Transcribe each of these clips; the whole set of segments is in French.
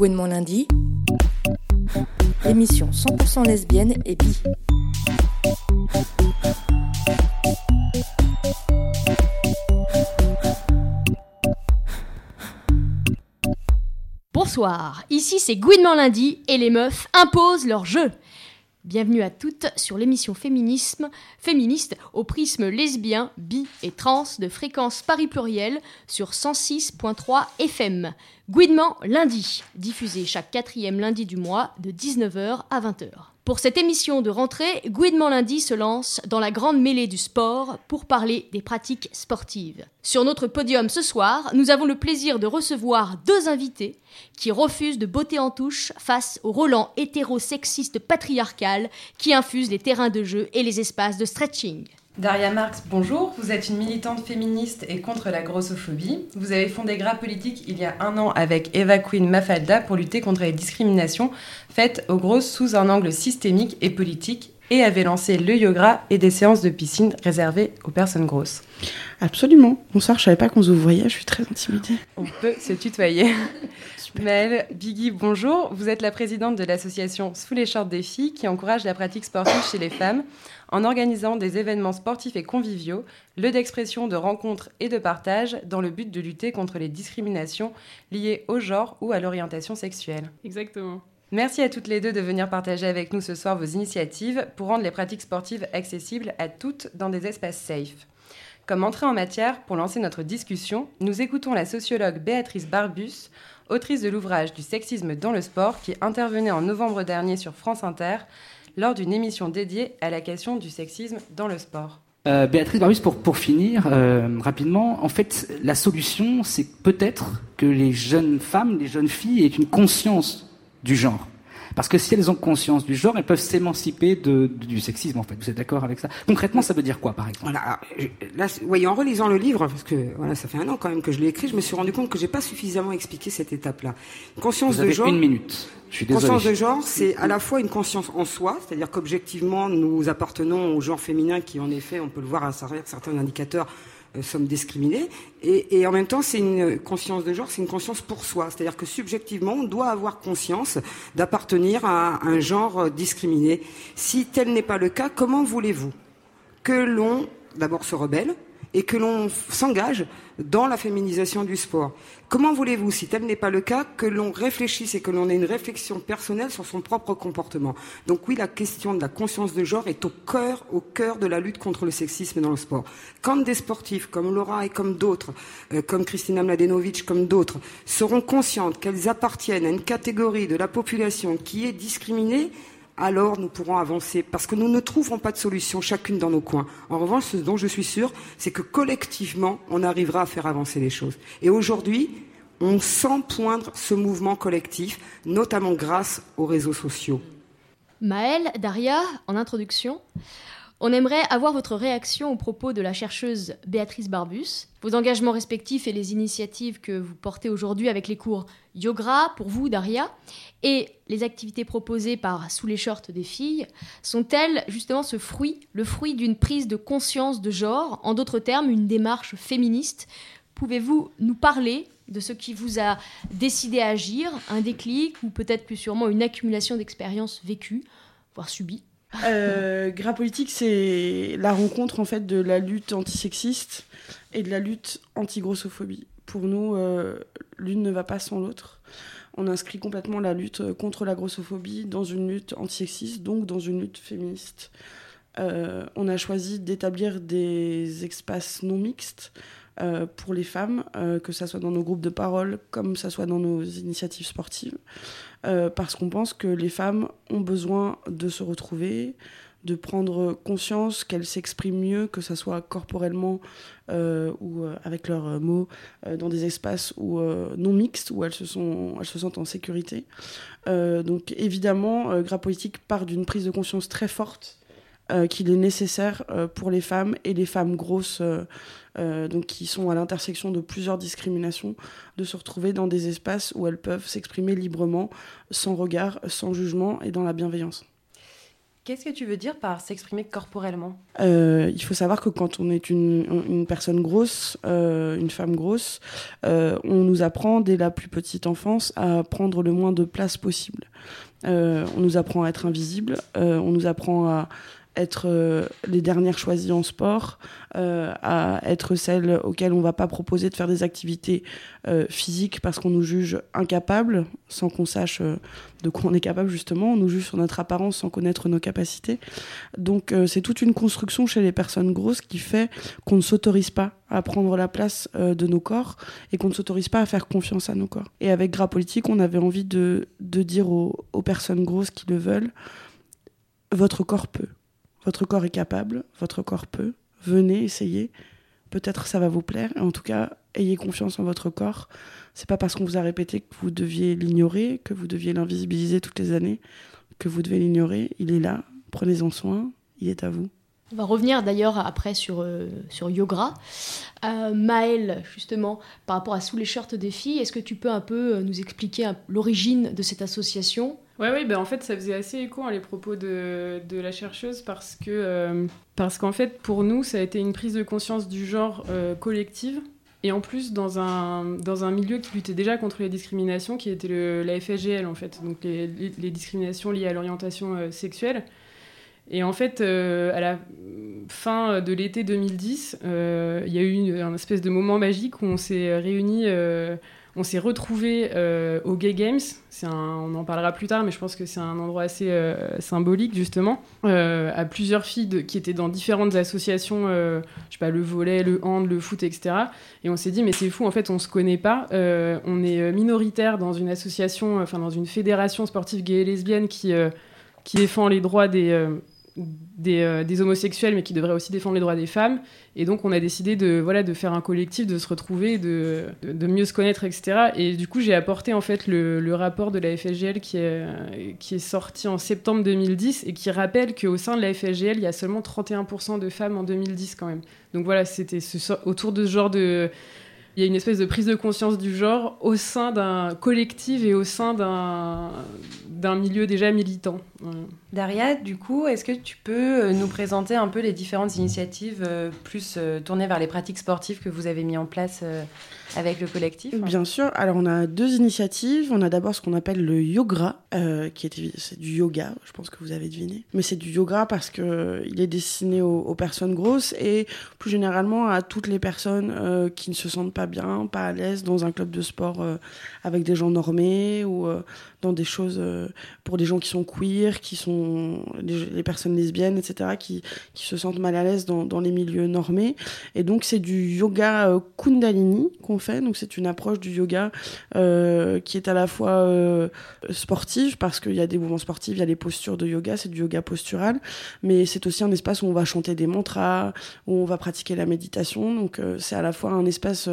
Gouinement lundi, émission 100% lesbienne et bi. Bonsoir, ici c'est Gouinement lundi et les meufs imposent leur jeu. Bienvenue à toutes sur l'émission Féminisme, féministe au prisme lesbien, bi et trans de fréquence Paris pluriel sur 106.3 FM. Gouinement lundi, diffusé chaque quatrième lundi du mois de 19h à 20h. Pour cette émission de rentrée, Gouinement lundi se lance dans la grande mêlée du sport pour parler des pratiques sportives. Sur notre podium ce soir, nous avons le plaisir de recevoir deux invités qui refusent de botter en touche face au Roland hétérosexiste patriarcal qui infuse les terrains de jeu et les espaces de stretching. Daria Marx, bonjour. Vous êtes une militante féministe et contre la grossophobie. Vous avez fondé Gras Politique il y a un an avec Eva Queen Mafalda pour lutter contre les discriminations faites aux grosses sous un angle systémique et politique et avez lancé le yoga et des séances de piscine réservées aux personnes grosses. Absolument. Bonsoir, je savais pas qu'on se voyait, je suis très intimidée. On peut se tutoyer. Maëlle Biggie, bonjour. Vous êtes la présidente de l'association Sous les shorts des filles qui encourage la pratique sportive chez les femmes en organisant des événements sportifs et conviviaux, lieux d'expression, de rencontres et de partage dans le but de lutter contre les discriminations liées au genre ou à l'orientation sexuelle. Exactement. Merci à toutes les deux de venir partager avec nous ce soir vos initiatives pour rendre les pratiques sportives accessibles à toutes dans des espaces safe. Comme entrée en matière, pour lancer notre discussion, nous écoutons la sociologue Béatrice Barbus, autrice de l'ouvrage Du sexisme dans le sport, qui intervenait en novembre dernier sur France Inter lors d'une émission dédiée à la question du sexisme dans le sport. Euh, Béatrice Barbus, pour, finir euh, rapidement, en fait, la solution, c'est peut-être que les jeunes femmes, les jeunes filles aient une conscience du genre. Parce que si elles ont conscience du genre, elles peuvent s'émanciper de, du sexisme, en fait. Vous êtes d'accord avec ça? Concrètement, ça veut dire quoi, par exemple? Voilà. Là, en relisant le livre, parce que voilà, ça fait un an quand même que je l'ai écrit, je me suis rendu compte que j'ai pas suffisamment expliqué cette étape-là. Conscience Vous avez de genre. Une minute. Je suis. Conscience de genre, c'est à la fois une conscience en soi, c'est-à-dire qu'objectivement, nous appartenons au genre féminin qui, en effet, on peut le voir à certains indicateurs, sommes discriminés. Et, et, en même temps, c'est une conscience de genre, c'est une conscience pour soi. C'est-à-dire que subjectivement, on doit avoir conscience d'appartenir à un genre discriminé. Si tel n'est pas le cas, comment voulez-vous que l'on d'abord se rebelle et que l'on s'engage dans la féminisation du sport. Comment voulez-vous, si tel n'est pas le cas, que l'on réfléchisse et que l'on ait une réflexion personnelle sur son propre comportement? Donc oui, la question de la conscience de genre est au cœur, au cœur de la lutte contre le sexisme dans le sport. Quand des sportifs comme Laura et comme d'autres, euh, comme Kristina Mladenovic, comme d'autres, seront conscientes qu'elles appartiennent à une catégorie de la population qui est discriminée, alors nous pourrons avancer, parce que nous ne trouverons pas de solution chacune dans nos coins. En revanche, ce dont je suis sûre, c'est que collectivement, on arrivera à faire avancer les choses. Et aujourd'hui, on sent poindre ce mouvement collectif, notamment grâce aux réseaux sociaux. Maëlle, Daria, en introduction, on aimerait avoir votre réaction au propos de la chercheuse Béatrice Barbus, vos engagements respectifs et les initiatives que vous portez aujourd'hui avec les cours Yoga pour vous, Daria, et les activités proposées par Sous les shorts des filles, sont-elles justement ce fruit, le fruit d'une prise de conscience de genre, en d'autres termes, une démarche féministe. Pouvez-vous nous parler de ce qui vous a décidé à agir, un déclic ou peut-être plus sûrement une accumulation d'expériences vécues, voire subies? Euh, Gras politique, c'est la rencontre en fait de la lutte antisexiste et de la lutte anti-grossophobie. Pour nous, euh, l'une ne va pas sans l'autre. On inscrit complètement la lutte contre la grossophobie dans une lutte antisexiste, donc dans une lutte féministe. Euh, on a choisi d'établir des espaces non mixtes euh, pour les femmes, euh, que ce soit dans nos groupes de parole comme ça soit dans nos initiatives sportives, euh, parce qu'on pense que les femmes ont besoin de se retrouver, de prendre conscience qu'elles s'expriment mieux, que ce soit corporellement ou avec leurs mots, dans des espaces où, non mixtes, où elles se, sont, elles se sentent en sécurité. donc évidemment, Gras Politique part d'une prise de conscience très forte qu'il est nécessaire pour les femmes et les femmes grosses euh, donc qui sont à l'intersection de plusieurs discriminations, de se retrouver dans des espaces où elles peuvent s'exprimer librement, sans regard, sans jugement et dans la bienveillance. Qu'est-ce que tu veux dire par s'exprimer corporellement? Euh, Il faut savoir que quand on est une, une personne grosse, euh, une femme grosse, euh, on nous apprend dès la plus petite enfance à prendre le moins de place possible. Euh, on nous apprend à être invisible, euh, on nous apprend à être euh, les dernières choisies en sport, euh, à être celles auxquelles on va pas proposer de faire des activités euh, physiques parce qu'on nous juge incapables, sans qu'on sache de quoi on est capable justement. On nous juge sur notre apparence sans connaître nos capacités. Donc c'est toute une construction chez les personnes grosses qui fait qu'on ne s'autorise pas à prendre la place de nos corps et qu'on ne s'autorise pas à faire confiance à nos corps. Et avec Gras Politique, on avait envie de, dire aux personnes grosses qui le veulent, votre corps peut. Votre corps est capable, votre corps peut. Venez, essayez. Peut-être ça va vous plaire. En tout cas, ayez confiance en votre corps. C'est pas parce qu'on vous a répété que vous deviez l'ignorer, que vous deviez l'invisibiliser toutes les années, que vous devez l'ignorer. Il est là. Prenez-en soin. Il est à vous. On va revenir d'ailleurs après sur, euh, sur. Euh, Maëlle, justement, par rapport à Sous les shirts des filles, est-ce que tu peux un peu euh, nous expliquer l'origine de cette association? Ouais, oui, ben en fait, ça faisait assez écho à les propos de, de la chercheuse parce que euh, parce qu'en fait, pour nous, ça a été une prise de conscience du genre euh, collective et en plus dans un dans un milieu qui luttait déjà contre les discriminations, qui était le, la FSGL en fait, donc les, discriminations liées à l'orientation euh, sexuelle. Et en fait, à la fin de l'été 2010, euh, il y a eu une- un espèce de moment magique où on s'est réunis. On s'est retrouvés euh, au Gay Games. On en parlera plus tard, mais je pense que c'est un endroit assez euh, symbolique justement. Euh, à plusieurs filles qui étaient dans différentes associations, je sais pas, le volet, le hand, le foot, etc. Et on s'est dit mais c'est fou, en fait, on se connaît pas. On est minoritaire dans une association, enfin dans une fédération sportive gay et lesbienne qui qui défend les droits des des, euh, des homosexuels, mais qui devrait aussi défendre les droits des femmes. Et donc, on a décidé de, voilà, de faire un collectif, de se retrouver, de, de, mieux se connaître, etc. Et du coup, j'ai apporté en fait le, le rapport de la FSGL qui est, qui est sorti en septembre 2010 et qui rappelle qu'au sein de la FSGL, il y a seulement 31% de femmes en 2010 quand même. Donc voilà, c'était ce, autour de ce genre de... Il y a une espèce de prise de conscience du genre au sein d'un collectif et au sein d'un milieu déjà militant. Daria, du coup, est-ce que tu peux euh, nous présenter un peu les différentes initiatives euh, plus euh, tournées vers les pratiques sportives que vous avez mis en place avec le collectif Bien sûr. Alors, on a deux initiatives. On a d'abord ce qu'on appelle le yoga, euh, qui est, c'est du yoga, je pense que vous avez deviné. Mais c'est du yoga parce que euh, est destiné aux, personnes grosses et plus généralement à toutes les personnes euh, qui ne se sentent pas bien, pas à l'aise dans un club de sport avec des gens normés ou dans des choses pour des gens qui sont queer, qui sont les, personnes lesbiennes, etc., qui, qui se sentent mal à l'aise dans, dans les milieux normés. Et donc, c'est du yoga Kundalini qu'on Donc, c'est une approche du yoga euh, qui est à la fois euh, sportive, parce qu'il y a des mouvements sportifs, il y a les postures de yoga, c'est du yoga postural, mais c'est aussi un espace où on va chanter des mantras, où on va pratiquer la méditation. Donc, euh, c'est à la fois un espace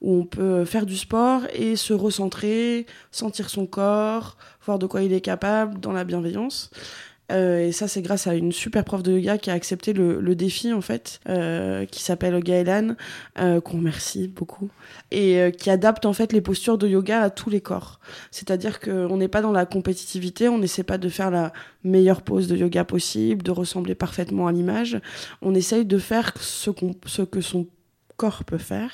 où on peut faire du sport et se recentrer, sentir son corps, voir de quoi il est capable dans la bienveillance. Euh, et ça, c'est grâce à une super prof de yoga qui a accepté le, le défi, en fait, euh, qui s'appelle Gaëlan, euh, qu'on remercie beaucoup, et euh, qui adapte, en fait, les postures de yoga à tous les corps. C'est-à-dire qu'on n'est pas dans la compétitivité, on n'essaie pas de faire la meilleure pose de yoga possible, de ressembler parfaitement à l'image. On essaye de faire ce, qu'on, ce que son corps peut faire.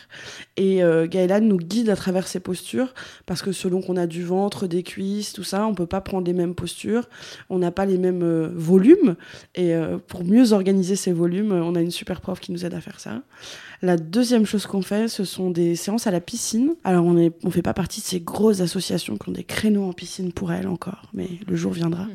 Et euh, Gaëlan nous guide à travers ces postures, parce que selon qu'on a du ventre, des cuisses, tout ça, on peut pas prendre les mêmes postures, on n'a pas les mêmes euh, volumes. Et euh, pour mieux organiser ces volumes, on a une super prof qui nous aide à faire ça. La deuxième chose qu'on fait, ce sont des séances à la piscine. Alors on est, on fait pas partie de ces grosses associations qui ont des créneaux en piscine pour elles encore, mais le jour viendra.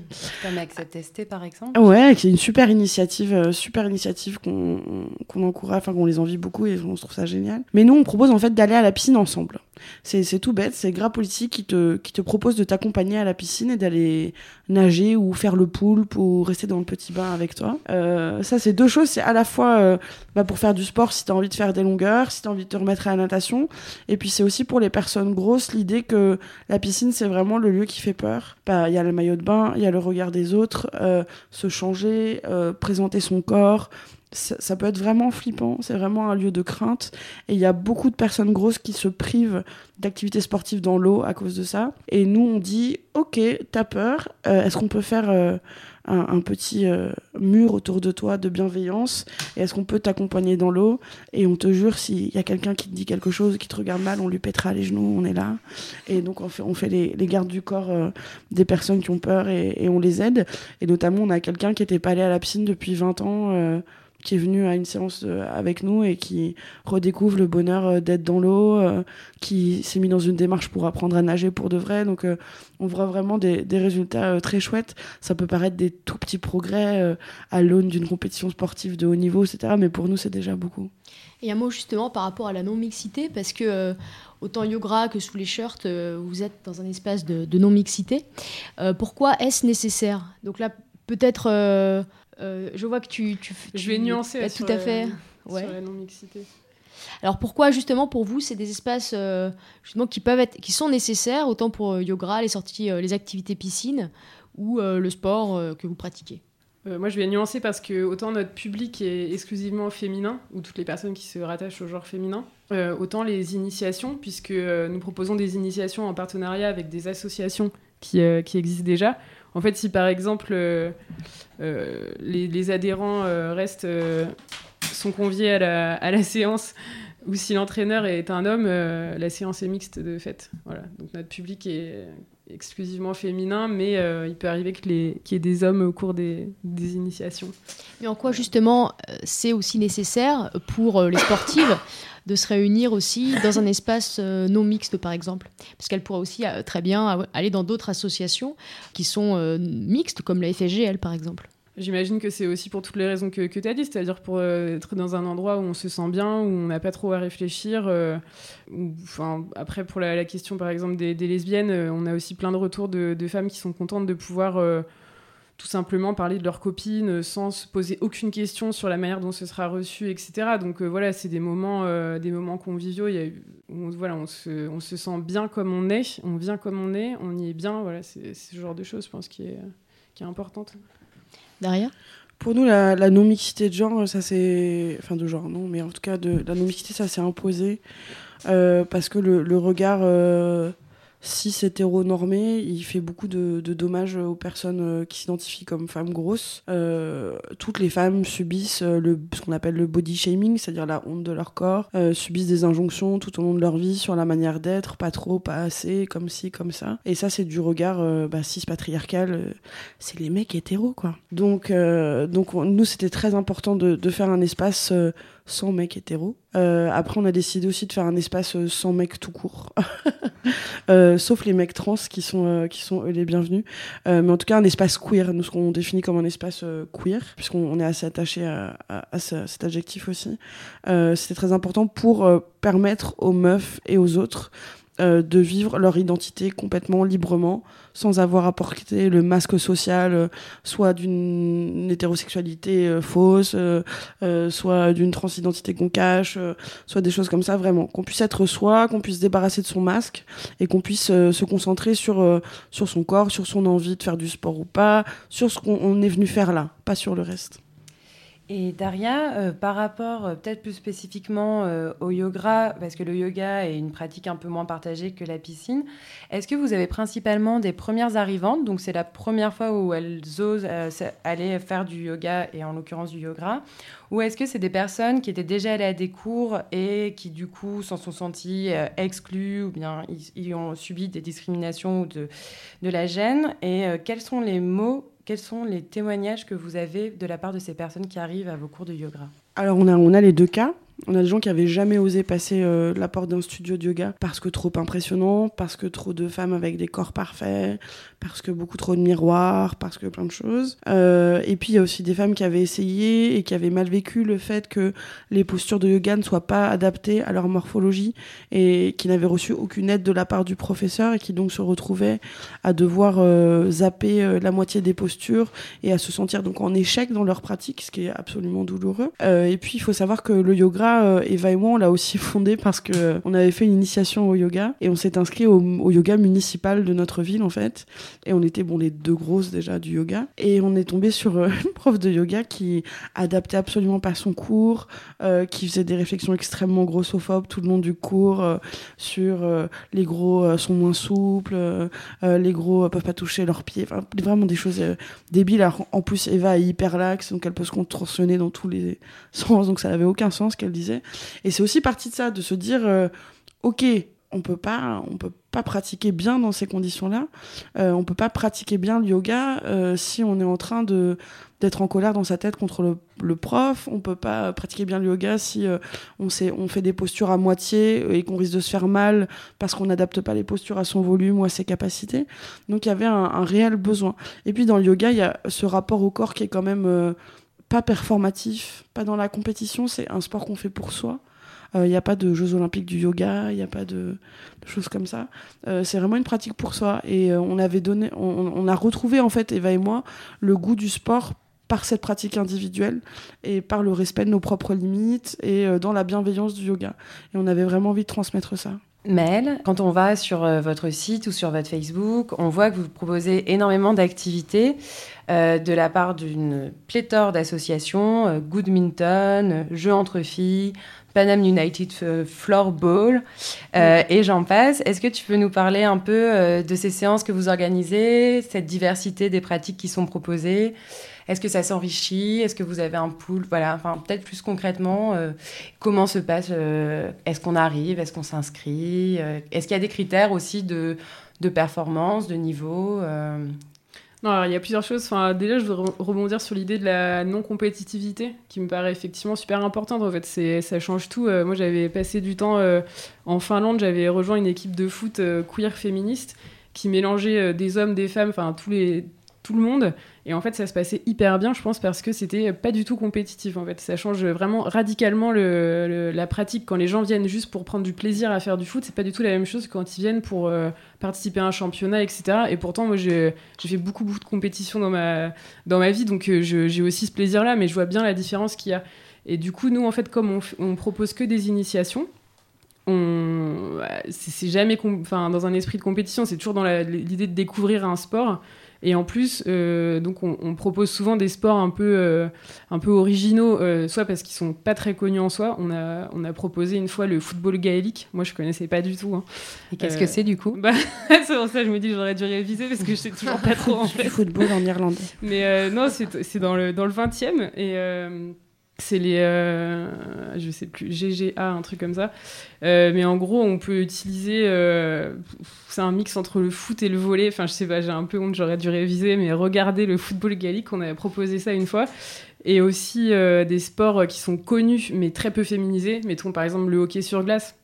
Comme Accept ST, par exemple Ouais, c'est une super initiative, euh, super initiative qu'on encourage, enfin qu'on les envie beaucoup et on se trouve ça génial. Mais nous, on propose en fait d'aller à la piscine ensemble. C'est tout bête, c'est Gras Politique qui te, qui te propose de t'accompagner à la piscine et d'aller nager ou faire le poulpe ou rester dans le petit bain avec toi. Euh, ça, c'est deux choses. C'est à la fois euh, bah, pour faire du sport si t'as envie de faire des longueurs, si t'as envie de te remettre à la natation. Et puis c'est aussi pour les personnes grosses l'idée que la piscine, c'est vraiment le lieu qui fait peur. Bah, Il y a le maillot de bain, il y a le regard des autres, euh, se changer, euh, présenter son corps. Ça, ça peut être vraiment flippant, c'est vraiment un lieu de crainte. Et il y a beaucoup de personnes grosses qui se privent d'activités sportives dans l'eau à cause de ça. Et nous, on dit, ok, t'as peur, euh, est-ce qu'on peut faire un, petit euh, mur autour de toi de bienveillance Et est-ce qu'on peut t'accompagner dans l'eau? Et on te jure, s'il y a quelqu'un qui te dit quelque chose, qui te regarde mal, on lui pètera les genoux, on est là. Et donc on fait, on fait les, gardes du corps euh, des personnes qui ont peur et, on les aide. Et notamment, on a quelqu'un qui n'était pas allé à la piscine depuis 20 ans euh, qui est venu à une séance avec nous et qui redécouvre le bonheur euh, d'être dans l'eau, euh, qui s'est mis dans une démarche pour apprendre à nager pour de vrai. Donc euh, on voit vraiment des, résultats très chouettes. Ça peut paraître des tout petits progrès à l'aune d'une compétition sportive de haut niveau, etc. Mais pour nous, c'est déjà beaucoup. Et un mot justement par rapport à la non-mixité, parce que autant yoga que sous les shirts, vous êtes dans un espace de, de non-mixité. pourquoi est-ce nécessaire? Donc là, peut-être euh, je vois que tu, Je vais nuancer. tout à fait. Sur la non-mixité. Alors pourquoi justement pour vous c'est des espaces euh, justement qui peuvent être qui sont nécessaires autant pour euh, yoga, les sorties, les activités piscine ou le sport que vous pratiquez? Moi, je vais nuancer parce que autant notre public est exclusivement féminin, ou toutes les personnes qui se rattachent au genre féminin, autant les initiations, puisque nous proposons des initiations en partenariat avec des associations qui, qui existent déjà. En fait, si par exemple euh, euh, les, adhérents euh, restent, sont conviés à la, séance, ou si l'entraîneur est un homme, la séance est mixte de fait. Voilà. Donc notre public est exclusivement féminin, mais il peut arriver qu'il y ait des hommes au cours des, des initiations. Mais en quoi justement c'est aussi nécessaire pour les sportives de se réunir aussi dans un espace euh, non mixte, par exemple? Parce qu'elle pourrait aussi euh, très bien aller dans d'autres associations qui sont euh, mixtes, comme la FSGL, par exemple. J'imagine que c'est aussi pour toutes les raisons que, tu as dit, c'est-à-dire pour être dans un endroit où on se sent bien, où on n'a pas trop à réfléchir. enfin, après, pour la, question, par exemple, des, lesbiennes, on a aussi plein de retours de, femmes qui sont contentes de pouvoir tout simplement parler de leurs copines sans se poser aucune question sur la manière dont ce sera reçu, etc. Donc euh, voilà, c'est des moments, euh, des moments conviviaux. On, voilà, on se, sent bien comme on est, on vient comme on est, on y est bien. Voilà, c'est ce genre de choses, je pense, qui est importante. Derrière pour nous, la, non-mixité de genre, ça c'est. Enfin, de genre, non, mais en tout cas, de, la non-mixité, ça s'est imposé. Euh, parce que le, le regard si c'est hétéronormé, il fait beaucoup de, dommages aux personnes euh, qui s'identifient comme femmes grosses. Euh, toutes les femmes subissent euh, le, ce qu'on appelle le body shaming, c'est-à-dire la honte de leur corps, subissent des injonctions tout au long de leur vie sur la manière d'être, pas trop, pas assez, comme ci, comme ça. Et ça, c'est du regard bah, cis-patriarcal, c'est les mecs hétéros, quoi. Donc, donc nous, c'était très important de, faire un espace sans mecs hétéros. Euh, après, on a décidé aussi de faire un espace euh, sans mecs tout court, euh, sauf les mecs trans qui sont qui sont les bienvenus. mais en tout cas, un espace queer, nous ce qu'on définit comme un espace queer, puisqu'on est assez attaché à, à, cet adjectif aussi. C'était très important pour permettre aux meufs et aux autres de vivre leur identité complètement librement, sans avoir à porter le masque social, euh, soit d'une hétérosexualité euh, fausse, soit d'une transidentité qu'on cache, soit des choses comme ça, vraiment. Qu'on puisse être soi, qu'on puisse se débarrasser de son masque, et qu'on puisse se concentrer sur, sur son corps, sur son envie de faire du sport ou pas, sur ce qu'on est venu faire là, pas sur le reste. Et Daria, euh, par rapport euh, peut-être plus spécifiquement euh, au yoga, parce que le yoga est une pratique un peu moins partagée que la piscine, est-ce que vous avez principalement des premières arrivantes, donc c'est la première fois où elles osent aller faire du yoga et en l'occurrence du yoga, ou est-ce que c'est des personnes qui étaient déjà allées à des cours et qui du coup s'en sont senties exclues ou bien ils, ont subi des discriminations ou de, de la gêne? Et quels sont les mots quels sont les témoignages que vous avez de la part de ces personnes qui arrivent à vos cours de yoga? Alors on a, les deux cas. On a des gens qui avaient jamais osé passer euh, la porte d'un studio de yoga parce que trop impressionnant, parce que trop de femmes avec des corps parfaits, parce que beaucoup trop de miroirs, parce que plein de choses. Euh, et puis il y a aussi des femmes qui avaient essayé et qui avaient mal vécu le fait que les postures de yoga ne soient pas adaptées à leur morphologie et qui n'avaient reçu aucune aide de la part du professeur et qui donc se retrouvaient à devoir euh, zapper euh, la moitié des postures et à se sentir donc en échec dans leur pratique, ce qui est absolument douloureux. Euh, et puis il faut savoir que le yoga Eva et moi, on l'a aussi fondé parce que on avait fait une initiation au yoga et on s'est inscrit au, yoga municipal de notre ville en fait. Et on était bon les deux grosses déjà du yoga et on est tombé sur une prof de yoga qui adaptait absolument pas son cours, qui faisait des réflexions extrêmement grossophobes tout le long du cours sur les gros sont moins souples, les gros peuvent pas toucher leurs pieds, vraiment des choses débiles. En plus, Eva est hyper laxe, donc elle peut se contorsionner dans tous les sens, donc ça n'avait aucun sens qu'elle disait. Et c'est aussi parti de ça, de se dire, euh, ok, on peut pas, on peut pas pratiquer bien dans ces conditions-là. Euh, on peut pas pratiquer bien le yoga euh, si on est en train de d'être en colère dans sa tête contre le, prof. On peut pas pratiquer bien le yoga si euh, on fait des postures à moitié et qu'on risque de se faire mal parce qu'on n'adapte pas les postures à son volume ou à ses capacités. Donc il y avait un, un, réel besoin. Et puis dans le yoga, il y a ce rapport au corps qui est quand même euh, pas performatif, pas dans la compétition. C'est un sport qu'on fait pour soi. Il euh, n'y a pas de Jeux olympiques du yoga, il n'y a pas de, choses comme ça. Euh, c'est vraiment une pratique pour soi. Et euh, on avait donné, on, a retrouvé en fait Eva et moi le goût du sport par cette pratique individuelle et par le respect de nos propres limites et dans la bienveillance du yoga. Et on avait vraiment envie de transmettre ça. Mel, quand on va sur votre site ou sur votre Facebook, on voit que vous proposez énormément d'activités de la part d'une pléthore d'associations, euh, Goodminton, Jeux entre filles, Panam United Floorball, euh, et j'en passe. Est-ce que tu peux nous parler un peu euh, de ces séances que vous organisez, cette diversité des pratiques qui sont proposées? Est-ce que ça s'enrichit? Est-ce que vous avez un pool? Voilà, enfin, peut-être plus concrètement, euh, comment se passe euh, Est-ce qu'on arrive? Est-ce qu'on s'inscrit? Est-ce qu'il y a des critères aussi de, de performance, de niveau non, il y a plusieurs choses. Enfin, déjà, je voudrais rebondir sur l'idée de la non-compétitivité, qui me paraît effectivement super importante. En fait, ça change tout. Euh, moi, j'avais passé du temps euh, en Finlande, j'avais rejoint une équipe de foot euh, queer féministe qui mélangeait des hommes, des femmes, enfin, tout le monde. Et en fait, ça se passait hyper bien, je pense, parce que c'était pas du tout compétitif. En fait, ça change vraiment radicalement le, le, la pratique. Quand les gens viennent juste pour prendre du plaisir à faire du foot, c'est pas du tout la même chose que quand ils viennent pour euh, participer à un championnat, etc. Et pourtant, moi, j'ai fait beaucoup, beaucoup de compétitions dans ma, dans ma vie, donc euh, j'ai aussi ce plaisir-là, mais je vois bien la différence qu'il y a. Et du coup, nous, en fait, comme on, on propose que des initiations, on c'est jamais enfin dans un esprit de compétition c'est toujours dans l'idée de découvrir un sport et en plus, euh, donc on, on, propose souvent des sports un peu, euh, un peu originaux, euh, soit parce qu'ils sont pas très connus en soi. On a, on a proposé une fois le football gaélique. Moi, je connaissais pas du tout. Hein. Et qu'est-ce que c'est du coup bah, C'est pour ça que je me dis que j'aurais dû réviser parce que je sais toujours pas trop en fait. Football en irlandais. Mais non, c'est dans le, dans le 20e. Et c'est les euh, je sais plus GGA un truc comme ça. Euh, mais en gros on peut utiliser euh, c'est un mix entre le foot et le volet enfin je sais pas j'ai un peu honte j'aurais dû réviser mais regardez le football gallique on avait proposé ça une fois. Et aussi des sports qui sont connus mais très peu féminisés. Mettons par exemple le hockey sur glace.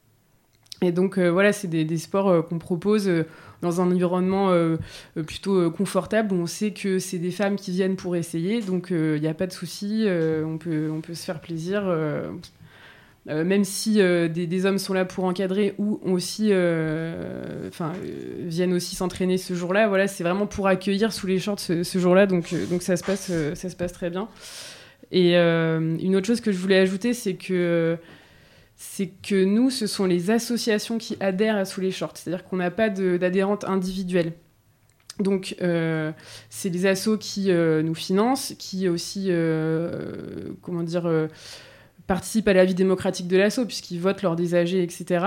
Et donc voilà c'est des, sports qu'on propose dans un environnement euh, euh, plutôt euh, confortable où on sait que c'est des femmes qui viennent pour essayer. Donc il n'y a pas de souci, on, peut, on peut se faire plaisir. Même si des, hommes sont là pour encadrer ou aussi, viennent aussi s'entraîner ce jour-là. Voilà, c'est vraiment pour accueillir sous les shorts ce, ce jour-là, donc donc ça se passe, ça se passe très bien. Et une autre chose que je voulais ajouter, c'est que c'est que nous, ce sont les associations qui adhèrent à Sous les Shorts. C'est-à-dire qu'on n'a pas d'adhérentes individuelles. Donc, euh, c'est les assos qui euh, nous financent, qui aussi, euh, comment dire, participent à la vie démocratique de l'asso, puisqu'ils votent lors des AG, etc.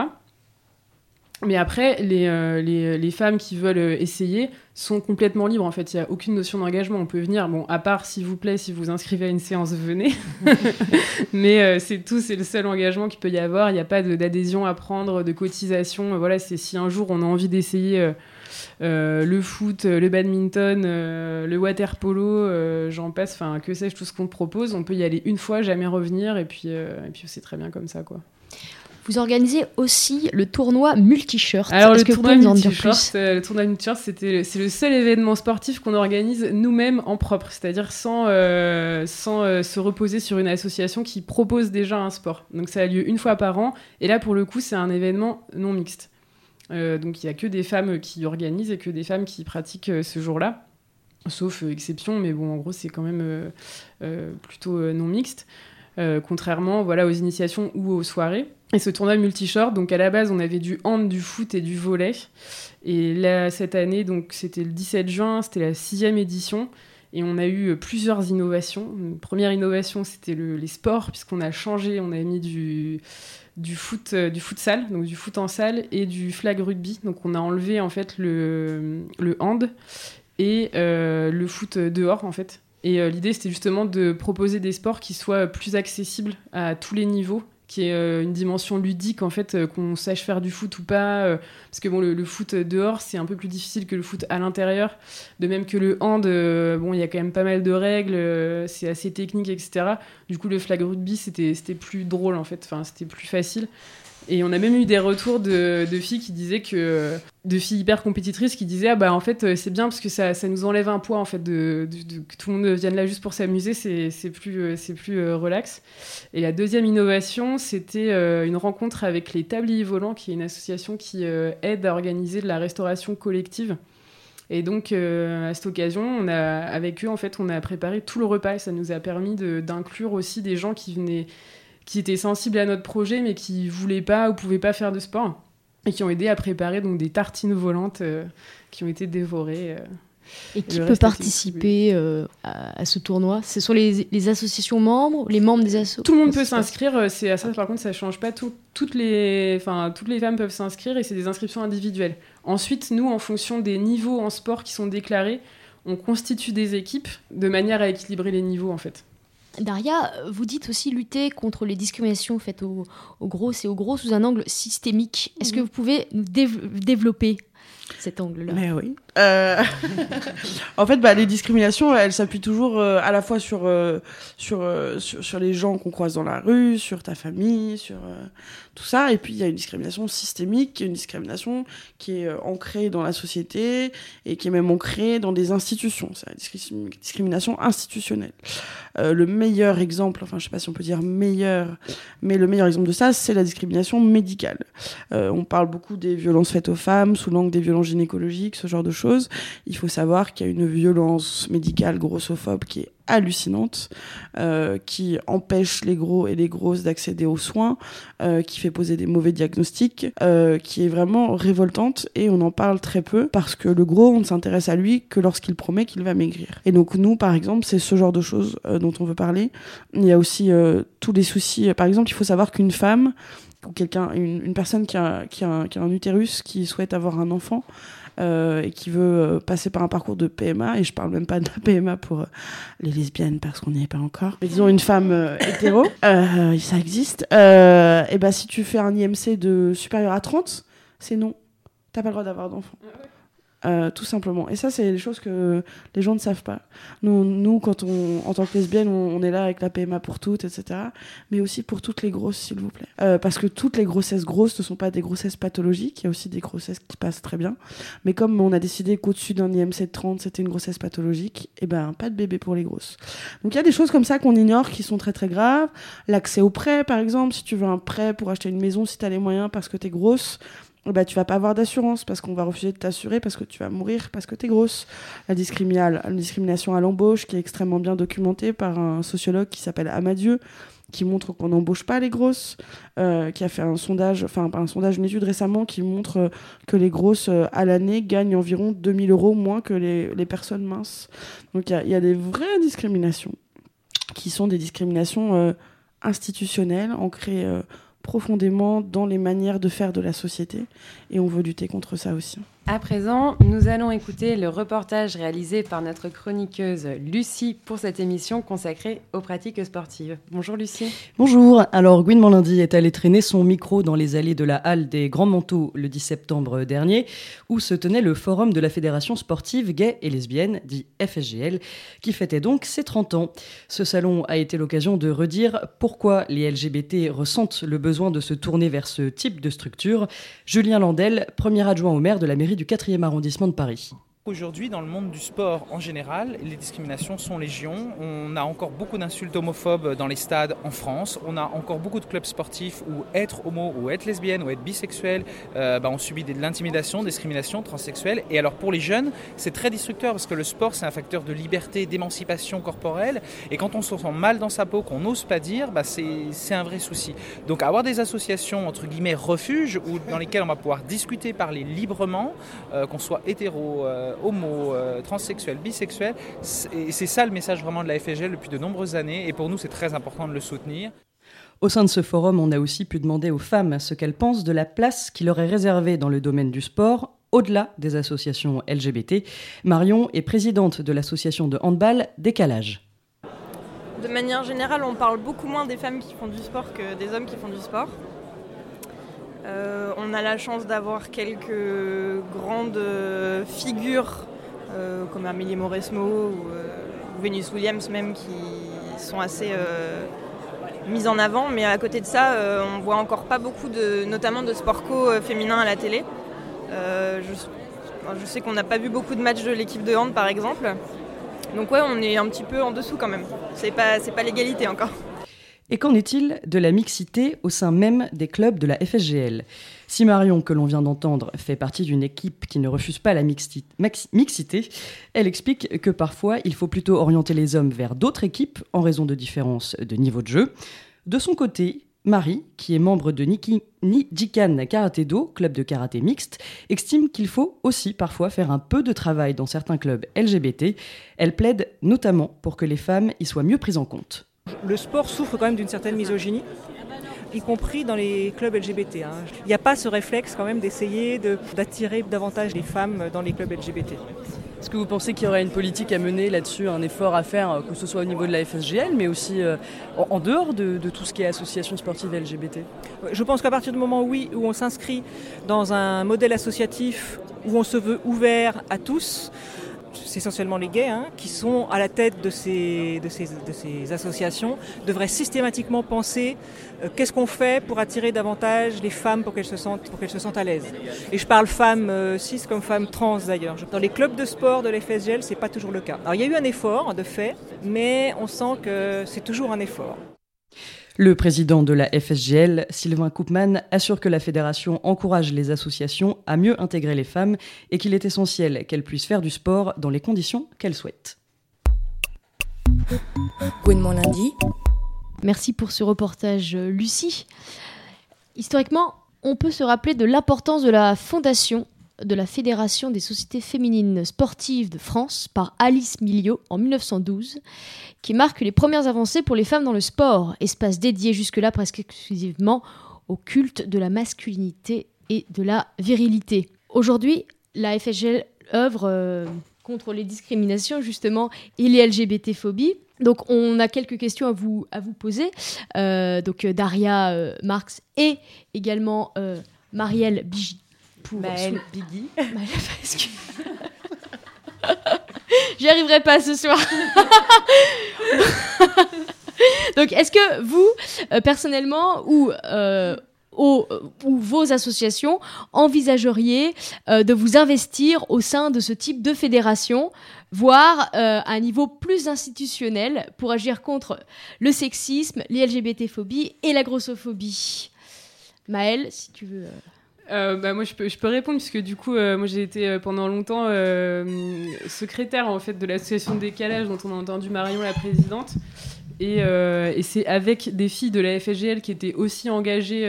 Mais après, les, euh, les, les, femmes qui veulent essayer sont complètement libres. En fait, il n'y a aucune notion d'engagement. On peut venir, bon, à part, s'il vous plaît, si vous inscrivez à une séance, venez. Mais euh, c'est tout, c'est le seul engagement qu'il peut y avoir. Il n'y a pas d'adhésion à prendre, de cotisation. Voilà, c'est si un jour on a envie d'essayer euh, le foot, le badminton, le water polo, j'en passe, enfin, que sais-je, tout ce qu'on propose, on peut y aller une fois, jamais revenir. Et puis, et puis c'est très bien comme ça, quoi. Vous organisez aussi le tournoi multi-shirt. Alors, Est-ce que vous pouvez nous en dire plus euh, Le tournoi multi-shirt, c'est le seul événement sportif qu'on organise nous-mêmes en propre, c'est-à-dire sans, euh, sans euh, se reposer sur une association qui propose déjà un sport. Donc, ça a lieu une fois par an. Et là, pour le coup, c'est un événement non mixte. Donc, il n'y a que des femmes qui organisent et que des femmes qui pratiquent ce jour-là. Sauf exception, mais bon, en gros, c'est quand même plutôt non mixte. Contrairement voilà, aux initiations ou aux soirées. Et ce tournoi multi-short, donc à la base, on avait du hand, du foot et du volet. Et là, cette année, donc c'était le 17 juin, c'était la sixième édition. Et on a eu plusieurs innovations. Première innovation, c'était les sports, puisqu'on a changé, on a mis du, foot, euh, du futsal, donc du foot en salle, et du flag rugby. Donc on a enlevé en fait le, hand et euh, le foot dehors en fait. Et euh, l'idée c'était justement de proposer des sports qui soient plus accessibles à tous les niveaux qui est euh, une dimension ludique en fait euh, qu'on sache faire du foot ou pas euh, parce que bon le, foot dehors c'est un peu plus difficile que le foot à l'intérieur. De même que le hand bon il y a quand même pas mal de règles c'est assez technique etc du coup le flag rugby c'était c'était plus drôle en fait. Enfin c'était plus facile et on a même eu des retours de, filles qui disaient que. de filles hyper compétitrices qui disaient Ah bah en fait, euh, c'est bien parce que ça, ça, nous enlève un poids, en fait, de, que tout le monde vienne là juste pour s'amuser, c'est plus, euh, plus euh, relax. Et la deuxième innovation, c'était une rencontre avec les Tabliers Volants, qui est une association qui aide à organiser de la restauration collective. Et donc, à cette occasion, avec eux, en fait, on a préparé tout le repas et ça nous a permis d'inclure aussi des gens qui venaient qui étaient sensibles à notre projet, mais qui voulaient pas ou pouvaient pas faire de sport, et qui ont aidé à préparer donc des tartines volantes euh, qui ont été dévorées. Euh. Et qui peut participer euh, à, ce tournoi? Ce sont les, les, associations membres, les membres des associations Tout le monde peut s'inscrire. C'est à ça, par contre, ça change pas tout. Toutes les, enfin, toutes les femmes peuvent s'inscrire et c'est des inscriptions individuelles. Ensuite, nous, en fonction des niveaux en sport qui sont déclarés, on constitue des équipes de manière à équilibrer les niveaux, en fait. Daria, vous dites aussi lutter contre les discriminations faites aux, grosses et aux gros sous un angle systémique. Est-ce que mhm. vous pouvez nous développer cet angle-là Mais oui. Euh, en fait, bah, les discriminations, elles s'appuient toujours euh, à la fois sur, euh, sur, sur, les gens qu'on croise dans la rue, sur ta famille, sur tout ça. Et puis, il y a une discrimination systémique, une discrimination qui est ancrée dans la société et qui est même ancrée dans des institutions. C'est la discrimination institutionnelle. le meilleur exemple, enfin, je sais pas si on peut dire meilleur, mais le meilleur exemple de ça, c'est la discrimination médicale. on parle beaucoup des violences faites aux femmes sous l'angle des violences gynécologiques, ce genre de choses il faut savoir qu'il y a une violence médicale grossophobe qui est hallucinante, euh, qui empêche les gros et les grosses d'accéder aux soins, euh, qui fait poser des mauvais diagnostics, euh, qui est vraiment révoltante et on en parle très peu parce que le gros, on ne s'intéresse à lui que lorsqu'il promet qu'il va maigrir. Et donc nous, par exemple, c'est ce genre de choses dont on veut parler. Il y a aussi tous les soucis. Par exemple, il faut savoir qu'une femme ou quelqu'un, une, personne qui a, qui, a qui a un utérus, qui souhaite avoir un enfant, euh, et qui veut euh, passer par un parcours de PMA, et je parle même pas de la PMA pour euh, les lesbiennes parce qu'on n'y est pas encore, mais disons une femme hétéro, ça existe, et ben si tu fais un IMC de supérieur à 30, c'est non. T'as pas le droit d'avoir d'enfant. Ah euh, tout simplement. Et ça, c'est des choses que les gens ne savent pas. Nous, nous quand on, en tant que lesbienne, on, est là avec la PMA pour toutes, etc. Mais aussi pour toutes les grosses, s'il vous plaît. Euh, parce que toutes les grossesses grosses ne sont pas des grossesses pathologiques. Il y a aussi des grossesses qui passent très bien. Mais comme on a décidé qu'au-dessus d'un IMC de 30, c'était une grossesse pathologique, et eh ben, pas de bébé pour les grosses. Donc il y a des choses comme ça qu'on ignore qui sont très très graves. L'accès au prêt, par exemple, si tu veux un prêt pour acheter une maison, si tu as les moyens parce que tu es grosse, bah, tu vas pas avoir d'assurance parce qu'on va refuser de t'assurer parce que tu vas mourir parce que tu es grosse. La, la discrimination à l'embauche qui est extrêmement bien documentée par un sociologue qui s'appelle Amadieu qui montre qu'on n'embauche pas les grosses, euh, qui a fait un sondage, enfin un sondage, une étude récemment qui montre euh, que les grosses euh, à l'année gagnent environ 2000 euros moins que les, les personnes minces. Donc il y, y a, des vraies discriminations qui sont des discriminations institutionnelles, ancrées profondément dans les manières de faire de la société et on veut lutter contre ça aussi. À présent, nous allons écouter le reportage réalisé par notre chroniqueuse Lucie pour cette émission consacrée aux pratiques sportives. Bonjour Lucie. Bonjour. Alors Gwyn Morlindi est allée traîner son micro dans les allées de la halle des Grands Manteaux le 10 septembre dernier, où se tenait le forum de la Fédération sportive gay et lesbienne, dit FSGL, qui fêtait donc ses 30 ans. Ce salon a été l'occasion de redire pourquoi les LGBT ressentent le besoin de se tourner vers ce type de structure. Julien Landel, premier adjoint au maire de la mairie du 4e arrondissement de Paris. Aujourd'hui, dans le monde du sport en général, les discriminations sont légion. On a encore beaucoup d'insultes homophobes dans les stades en France. On a encore beaucoup de clubs sportifs où être homo ou être lesbienne ou être bisexuel, euh, bah, on subit de l'intimidation, discrimination, transsexuelle. Et alors pour les jeunes, c'est très destructeur parce que le sport, c'est un facteur de liberté, d'émancipation corporelle. Et quand on se sent mal dans sa peau, qu'on n'ose pas dire, bah, c'est un vrai souci. Donc avoir des associations, entre guillemets, refuges, dans lesquelles on va pouvoir discuter, parler librement, euh, qu'on soit hétéro, euh, euh, homo, euh, transsexuels, bisexuels. Et c'est ça le message vraiment de la FGL depuis de nombreuses années. Et pour nous, c'est très important de le soutenir. Au sein de ce forum, on a aussi pu demander aux femmes ce qu'elles pensent de la place qui leur est réservée dans le domaine du sport, au-delà des associations LGBT. Marion est présidente de l'association de handball Décalage. De manière générale, on parle beaucoup moins des femmes qui font du sport que des hommes qui font du sport. Euh, on a la chance d'avoir quelques grandes figures euh, comme Amélie Mauresmo ou, euh, Venus Williams même qui sont assez mises en avant. Mais à côté de ça, on voit encore pas beaucoup de, notamment de sport co féminin à la télé. Je, sais qu'on n'a pas vu beaucoup de matchs de l'équipe de hand par exemple. Donc ouais, on est un petit peu en dessous quand même. C'est pas, c'est pas l'égalité encore. Et qu'en est-il de la mixité au sein même des clubs de la FSGL Si Marion, que l'on vient d'entendre, fait partie d'une équipe qui ne refuse pas la mixité, elle explique que parfois il faut plutôt orienter les hommes vers d'autres équipes en raison de différences de niveau de jeu. De son côté, Marie, qui est membre de Niki, Nijikan Karate Do, club de karaté mixte, estime qu'il faut aussi parfois faire un peu de travail dans certains clubs LGBT. Elle plaide notamment pour que les femmes y soient mieux prises en compte. Le sport souffre quand même d'une certaine misogynie y compris dans les clubs LGBT. Hein. Il n'y a pas ce réflexe quand même d'essayer d'attirer davantage les femmes dans les clubs LGBT. Est-ce que vous pensez qu'il y aurait une politique à mener là-dessus, un effort à faire, que ce soit au niveau de la FSGL, mais aussi euh, en dehors de, de, tout ce qui est association sportive LGBT Je pense qu'à partir du moment oui, où on s'inscrit dans un modèle associatif où on se veut ouvert à tous, essentiellement les gays, hein, qui sont à la tête de ces, de ces, de ces associations, devraient systématiquement penser euh, qu'est-ce qu'on fait pour attirer davantage les femmes pour qu'elles se sentent, pour qu'elles se sentent à l'aise. Et je parle femmes euh, cis comme femmes trans d'ailleurs. Dans les clubs de sport de l'FSGL, c'est pas toujours le cas. Alors il y a eu un effort de fait, mais on sent que c'est toujours un effort. Le président de la FSGL, Sylvain Koopman, assure que la fédération encourage les associations à mieux intégrer les femmes et qu'il est essentiel qu'elles puissent faire du sport dans les conditions qu'elles souhaitent. lundi. Merci pour ce reportage, Lucie. Historiquement, on peut se rappeler de l'importance de la fondation de la Fédération des sociétés féminines sportives de France par Alice Miliot en 1912, qui marque les premières avancées pour les femmes dans le sport, espace dédié jusque-là presque exclusivement au culte de la masculinité et de la virilité. Aujourd'hui, la FSGL œuvre euh, contre les discriminations justement et les LGBT-phobies. Donc on a quelques questions à vous, à vous poser. Euh, donc Daria Marx et également Marielle Bigi pour Maëlle Biggie. J'y arriverai pas ce soir. Donc, est-ce que vous, euh, personnellement, ou, euh, ou vos associations, envisageriez euh, de vous investir au sein de ce type de fédération, voire à un niveau plus institutionnel pour agir contre le sexisme, les LGBT-phobies et la grossophobie? Maëlle, si tu veux. Euh, bah, moi, je peux, je peux répondre puisque du coup, euh, moi, j'ai été euh, pendant longtemps secrétaire en fait de l'association Décalage dont on a entendu Marion la présidente. Et, et c'est avec des filles de la FSGL qui étaient aussi engagées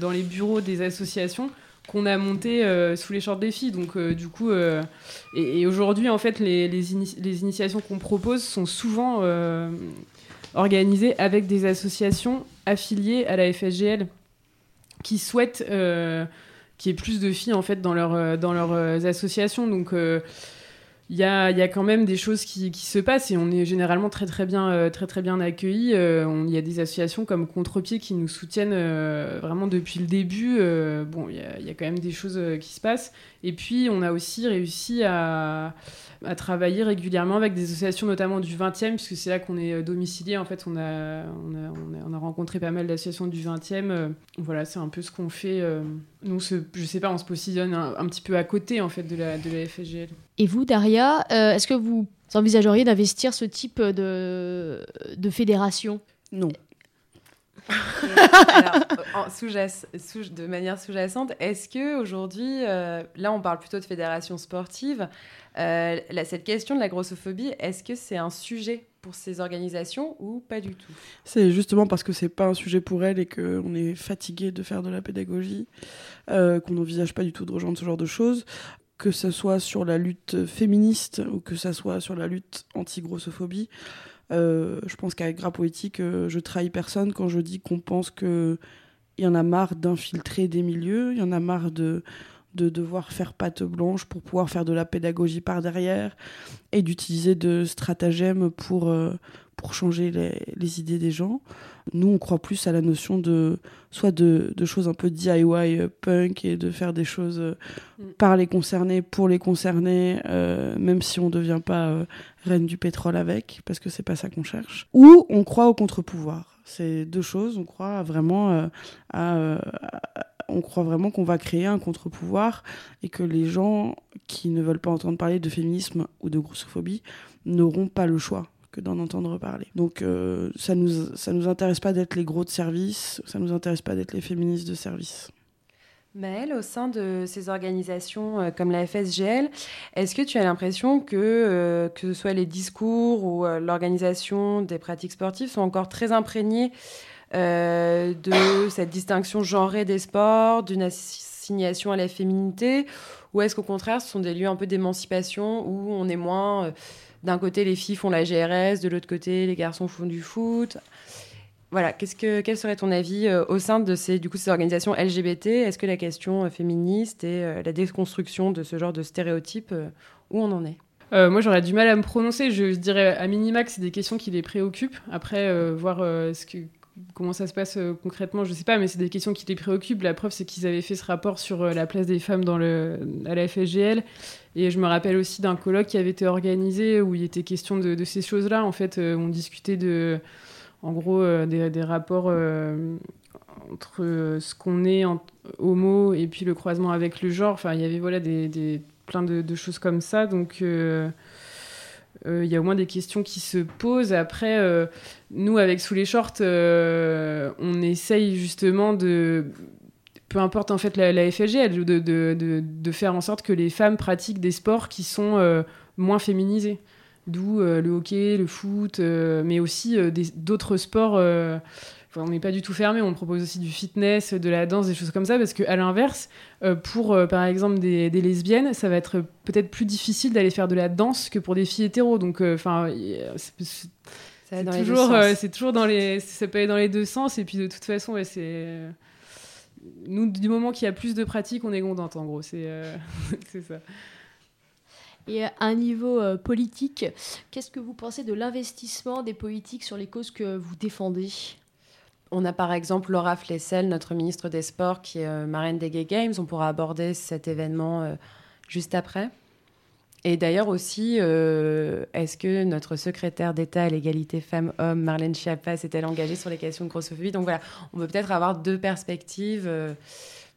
dans les bureaux des associations qu'on a monté sous les shorts des filles. Donc, du coup, et, et aujourd'hui, en fait, les, les, les initiations qu'on propose sont souvent organisées avec des associations affiliées à la FSGL qui souhaitent qu'il y ait plus de filles en fait dans, euh, dans leurs euh, associations. Donc, euh, il y a, y a, quand même des choses qui, qui, se passent et on est généralement très très bien, très, très bien accueillis. Il y a des associations comme Contre-Pied qui nous soutiennent vraiment depuis le début. bon, il y, y, a quand même des choses qui se passent. Et puis, on a aussi réussi à, à travailler régulièrement avec des associations, notamment du 20e, puisque c'est là qu'on est euh, domicilié. En fait, on a, on a, on a, rencontré pas mal d'associations du 20e. Euh, voilà, c'est un peu ce qu'on fait. Euh, nous, ce, je sais pas, on se positionne un, petit peu à côté, en fait, de la, de la FSGL. Et vous, Daria, est-ce que vous envisageriez d'investir ce type de, de fédération? Non. Alors, sous de manière sous-jacente, est-ce que aujourd'hui, là on parle plutôt de fédération sportive, euh, cette question de la grossophobie, est-ce que c'est un sujet pour ces organisations ou pas du tout? C'est justement parce que c'est pas un sujet pour elles et qu'on est fatigué de faire de la pédagogie, euh, qu'on n'envisage pas du tout de rejoindre ce genre de choses, que ce soit sur la lutte féministe ou que ce soit sur la lutte anti-grossophobie. Euh, je pense qu'avec Gras Politique, je trahis personne quand je dis qu'on pense qu'il y en a marre d'infiltrer des milieux, il y en a marre de de devoir faire patte blanche pour pouvoir faire de la pédagogie par derrière et d'utiliser de stratagèmes pour, euh, pour changer les, les, idées des gens. Nous, on croit plus à la notion de soit de, de choses un peu DIY euh, punk et de faire des choses euh, mm. par les concernés, pour les concernés, même si on ne devient pas reine du pétrole avec, parce que c'est pas ça qu'on cherche. Ou on croit au contre-pouvoir. C'est deux choses. On croit vraiment à, on croit vraiment qu'on va créer un contre-pouvoir et que les gens qui ne veulent pas entendre parler de féminisme ou de grossophobie n'auront pas le choix que d'en entendre parler. Donc euh, ça nous ça nous intéresse pas d'être les gros de service, ça nous intéresse pas d'être les féministes de service. Maëlle, au sein de ces organisations euh, comme la FSGL, est-ce que tu as l'impression que, euh, que ce soit les discours ou l'organisation des pratiques sportives sont encore très imprégnés euh, de cette distinction genrée des sports, d'une assignation à la féminité, ou est-ce qu'au contraire, ce sont des lieux un peu d'émancipation où on est moins. Euh, d'un côté, les filles font la GRS, de l'autre côté, les garçons font du foot? Voilà, qu'est-ce que, quel serait ton avis euh, au sein de ces, du coup, ces organisations LGBT Est-ce que la question féministe et la déconstruction de ce genre de stéréotypes, où on en est? Moi, j'aurais du mal à me prononcer. Je dirais à minima que c'est des questions qui les préoccupent. Après, voir ce que, comment ça se passe euh, concrètement, je sais pas, mais c'est des questions qui les préoccupent. La preuve, c'est qu'ils avaient fait ce rapport sur euh, la place des femmes dans le, à la FSGL. Et je me rappelle aussi d'un colloque qui avait été organisé où il était question de, ces choses-là. En fait, euh, on discutait de, en gros, des, rapports entre ce qu'on est homo et puis le croisement avec le genre. Enfin, il y avait voilà, des, plein de, choses comme ça. Donc. Euh, il y a au moins des questions qui se posent. Après, euh, nous, avec Sous les Shorts, euh, on essaye justement de peu importe en fait la, la FLG, de, de, faire en sorte que les femmes pratiquent des sports qui sont moins féminisés. D'où le hockey, le foot, mais aussi d'autres sports on n'est pas du tout fermé, on propose aussi du fitness, de la danse, des choses comme ça, parce qu'à l'inverse, euh, pour euh, par exemple des, lesbiennes, ça va être peut-être plus difficile d'aller faire de la danse que pour des filles hétéros. Donc, euh, enfin, c'est toujours, c'est toujours dans les, ça peut aller dans les deux sens. Et puis de toute façon, c'est nous du moment qu'il y a plus de pratique, on est contente. En gros, c'est ça. Et à un niveau politique, qu'est-ce que vous pensez de l'investissement des politiques sur les causes que vous défendez? On a par exemple Laura Flessel, notre ministre des Sports, qui est euh, marraine des Gay Games. On pourra aborder cet événement euh, juste après. Et d'ailleurs aussi, euh, est-ce que notre secrétaire d'État à l'égalité femmes-hommes, Marlène Schiappa, s'est-elle engagée sur les questions de grossophobie? Donc voilà, on peut peut-être avoir deux perspectives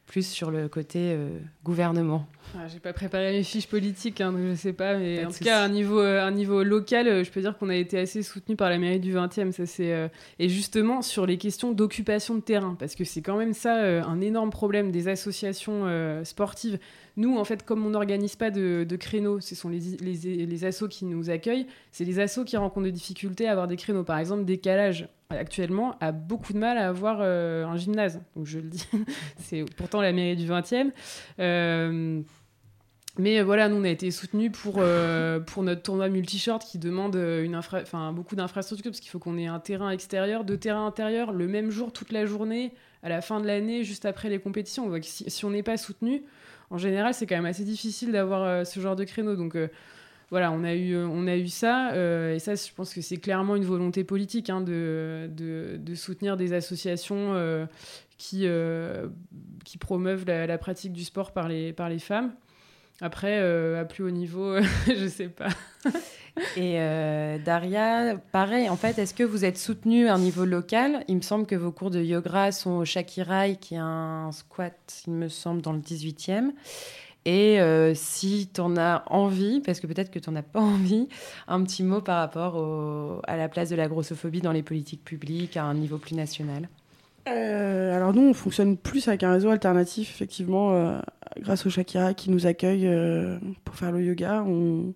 plus sur le côté euh, gouvernement. Ah, J'ai pas préparé mes fiches politiques, hein, donc je sais pas, mais en tout cas, à un niveau, euh, un niveau local, euh, je peux dire qu'on a été assez soutenu par la mairie du 20e. Ça, c'est, et justement, sur les questions d'occupation de terrain, parce que c'est quand même ça un énorme problème des associations sportives. Nous, en fait, comme on n'organise pas de, de, créneaux, ce sont les, les, les assos qui nous accueillent, c'est les assos qui rencontrent des difficultés à avoir des créneaux. Par exemple, décalage actuellement a beaucoup de mal à avoir euh, un gymnase. Donc je le dis, c'est pourtant la mairie du 20e. Euh, mais voilà, nous on a été soutenus pour, euh, pour notre tournoi multi-short qui demande une infra beaucoup d'infrastructures parce qu'il faut qu'on ait un terrain extérieur, deux terrains intérieurs le même jour toute la journée, à la fin de l'année, juste après les compétitions. On voit que si, si on n'est pas soutenu, en général c'est quand même assez difficile d'avoir ce genre de créneau. Donc voilà, on a eu, on a eu ça, euh, et ça, je pense que c'est clairement une volonté politique hein, de, de, soutenir des associations euh, qui, euh, qui promeuvent la, pratique du sport par les, par les femmes. Après, à plus haut niveau, je sais pas. et Daria, pareil, en fait, est-ce que vous êtes soutenue à un niveau local? Il me semble que vos cours de yoga sont au Shakirai, qui est un squat, il me semble, dans le 18e. Et euh, si tu en as envie, parce que peut-être que tu n'en as pas envie, un petit mot par rapport au, à la place de la grossophobie dans les politiques publiques à un niveau plus national. Euh, alors nous, on fonctionne plus avec un réseau alternatif, effectivement, euh, grâce au Shakira qui nous accueille pour faire le yoga. On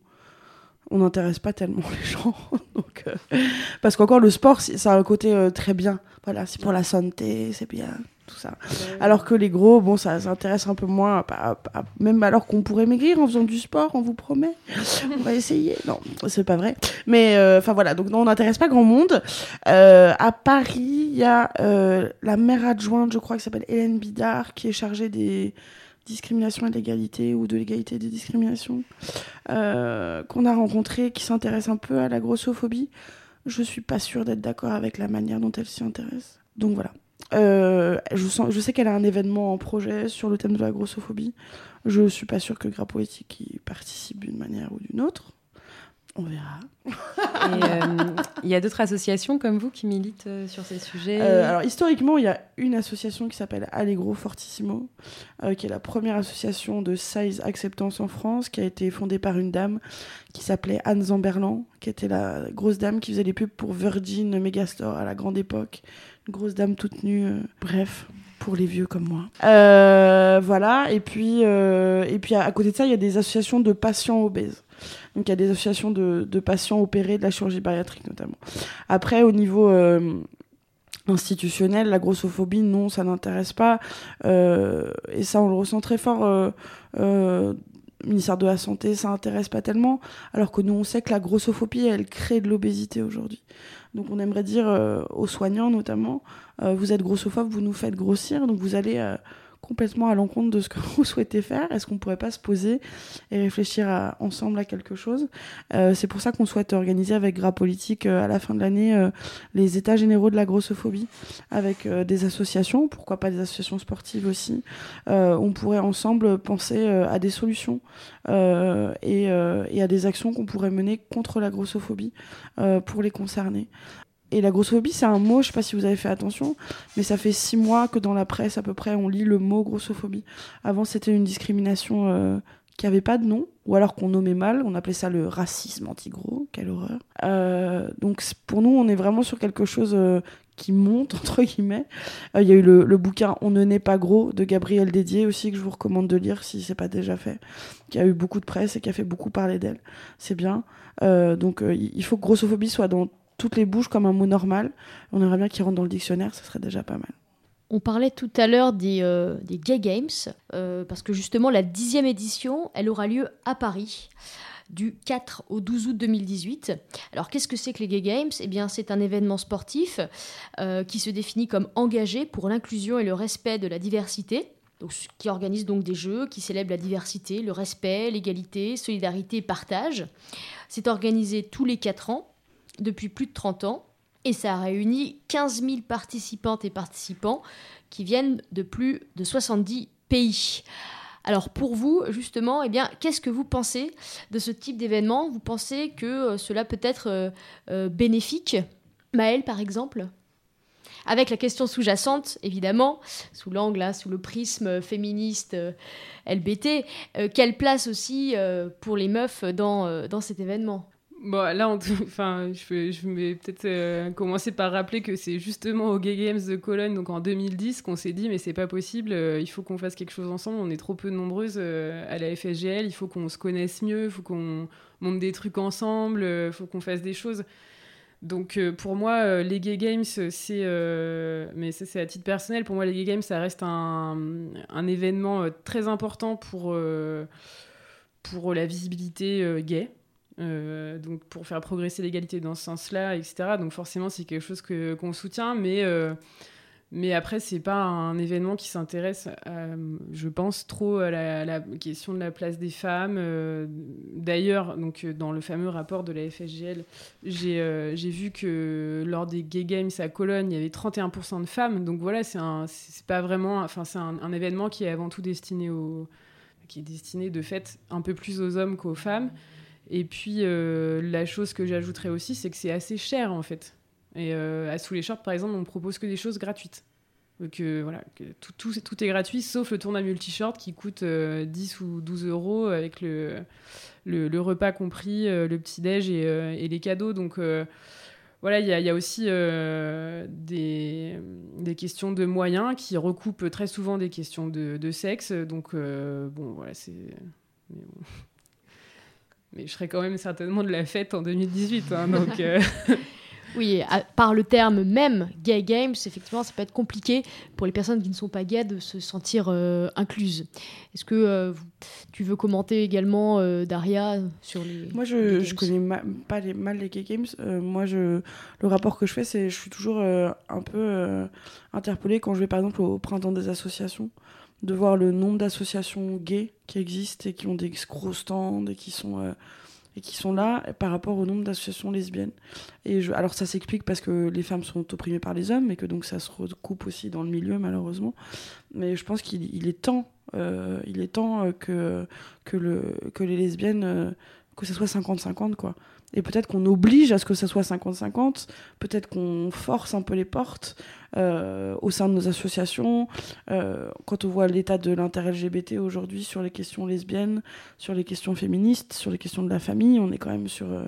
on n'intéresse pas tellement les gens. Donc, parce qu'encore le sport, ça a un côté très bien. Voilà, c'est pour la santé, c'est bien Alors que les gros, bon, ça, s'intéresse un peu moins, même alors qu'on pourrait maigrir en faisant du sport, on vous promet. on va essayer. Non, c'est pas vrai. Mais euh, enfin voilà, donc non, on n'intéresse pas grand monde. Euh, à Paris, il y a euh, la maire adjointe, je crois, qui s'appelle Hélène Bidard, qui est chargée des discriminations et de l'égalité ou de l'égalité des discriminations, qu'on a rencontré, qui s'intéresse un peu à la grossophobie. Je suis pas sûre d'être d'accord avec la manière dont elle s'y intéresse. Donc voilà. Euh, je, sens, je sais qu'elle a un événement en projet sur le thème de la grossophobie. Je suis pas sûre que Grapoétique y participe d'une manière ou d'une autre. On verra. Euh, il y a d'autres associations comme vous qui militent euh, sur ces sujets? Alors, historiquement, il y a une association qui s'appelle Allegro Fortissimo, qui est la première association de size acceptance en France, qui a été fondée par une dame qui s'appelait Anne Zamberlan, qui était la grosse dame qui faisait les pubs pour Virgin Megastore à la grande époque, grosse dame toute nue, euh, bref, pour les vieux comme moi. Euh, voilà, et puis, euh, et puis à, côté de ça, il y a des associations de patients obèses. Donc il y a des associations de, patients opérés de la chirurgie bariatrique notamment. Après, au niveau institutionnel, la grossophobie, non, ça n'intéresse pas. et ça, on le ressent très fort. ministère de la Santé, ça intéresse pas tellement. Alors que nous, on sait que la grossophobie, elle crée de l'obésité aujourd'hui. Donc on aimerait dire euh, aux soignants notamment, euh, vous êtes grossophobe, vous nous faites grossir, donc vous allez euh, complètement à l'encontre de ce que vous souhaitez faire Est-ce qu'on ne pourrait pas se poser et réfléchir ensemble à quelque chose? Euh, C'est pour ça qu'on souhaite organiser avec Gras Politique euh, à la fin de l'année euh, les états généraux de la grossophobie avec des associations, pourquoi pas des associations sportives aussi. on pourrait ensemble penser à des solutions et, et, à des actions qu'on pourrait mener contre la grossophobie pour les concerner. Et la grossophobie, c'est un mot, je sais pas si vous avez fait attention, mais ça fait six mois que dans la presse, à peu près, on lit le mot grossophobie. Avant, c'était une discrimination euh, qui avait pas de nom, ou alors qu'on nommait mal, on appelait ça le racisme anti-gros, quelle horreur. Euh, donc pour nous, on est vraiment sur quelque chose euh, qui monte, entre guillemets. Il y a eu le, le, bouquin On ne naît pas gros de Gabriel Dédier aussi, que je vous recommande de lire si c'est pas déjà fait, qui a eu beaucoup de presse et qui a fait beaucoup parler d'elle. C'est bien. donc il faut que grossophobie soit dans toutes les bouches comme un mot normal. On aimerait bien qu'il rentre dans le dictionnaire, ça serait déjà pas mal. On parlait tout à l'heure des, euh, Gay Games, euh, parce que justement la dixième édition, elle aura lieu à Paris du 4 au 12 août 2018. Alors qu'est-ce que c'est que les Gay Games? Eh bien c'est un événement sportif euh, qui se définit comme engagé pour l'inclusion et le respect de la diversité. Donc, qui organise donc des jeux qui célèbrent la diversité, le respect, l'égalité, solidarité et partage. C'est organisé tous les 4 ans depuis plus de 30 ans. Et ça a réuni 15 000 participantes et participants qui viennent de plus de 70 pays. Alors pour vous, justement, eh qu'est-ce que vous pensez de ce type d'événement? Vous pensez que euh, cela peut être euh, euh, bénéfique? Maëlle, par exemple? Avec la question sous-jacente, évidemment, sous l'angle, sous le prisme féministe LBT, quelle place aussi pour les meufs dans cet événement? Bon, là, enfin, je, je vais peut-être euh, commencer par rappeler que c'est justement au Gay Games de Cologne, donc en 2010, qu'on s'est dit mais c'est pas possible, euh, il faut qu'on fasse quelque chose ensemble. On est trop peu nombreuses euh, à la FSGL, il faut qu'on se connaisse mieux, il faut qu'on monte des trucs ensemble, il faut qu'on fasse des choses. Donc pour moi, les Gay Games, c'est, mais ça c'est à titre personnel, pour moi les Gay Games, ça reste un, un événement très important pour pour la visibilité gay. Euh, donc pour faire progresser l'égalité dans ce sens-là, etc. Donc forcément, c'est quelque chose que, qu'on soutient, mais, euh, Mais après, c'est pas un événement qui s'intéresse, je pense, trop à la, question de la place des femmes. Euh, d'ailleurs, donc dans le fameux rapport de la FSGL, j'ai j'ai vu que lors des Gay Games à Cologne, il y avait 31% de femmes. Donc voilà, c'est pas vraiment, enfin c'est un, un, événement qui est avant tout destiné aux, qui est destiné de fait un peu plus aux hommes qu'aux femmes. Et puis euh, la chose que j'ajouterais aussi, c'est que c'est assez cher en fait. Et euh, à Sous les Shorts, par exemple, on propose que des choses gratuites. Donc euh, voilà, tout, tout, tout, est gratuit, sauf le tournoi multi-short qui coûte 10 ou 12 euros avec le, le, repas compris, le petit-déj et, et, les cadeaux. Donc voilà, il y, a aussi des, des, questions de moyens qui recoupent très souvent des questions de, sexe. Donc bon, voilà, c'est. Mais je serais quand même certainement de la fête en 2018. Hein, donc, euh. Oui, par le terme même gay games, effectivement, ça peut être compliqué pour les personnes qui ne sont pas gays de se sentir euh, incluses. Est-ce que euh, tu veux commenter également, Daria, sur les. Moi, je, ne connais pas les, mal les gay games. moi, je, le rapport que je fais, c'est je suis toujours un peu interpellée quand je vais, par exemple, au printemps des associations de voir le nombre d'associations gays qui existent et qui ont des gros stands et qui sont, euh, et qui sont là par rapport au nombre d'associations lesbiennes. Et je, alors ça s'explique parce que les femmes sont opprimées par les hommes et que donc ça se recoupe aussi dans le milieu malheureusement. Mais je pense qu'il est temps, euh, il est temps euh, que, que, le, que les lesbiennes, que ce soit 50-50 quoi. Et peut-être qu'on oblige à ce que ça soit 50-50, peut-être qu'on force un peu les portes euh, au sein de nos associations. Euh, quand on voit l'état de l'inter-LGBT aujourd'hui sur les questions lesbiennes, sur les questions féministes, sur les questions de la famille, on est quand même sur euh,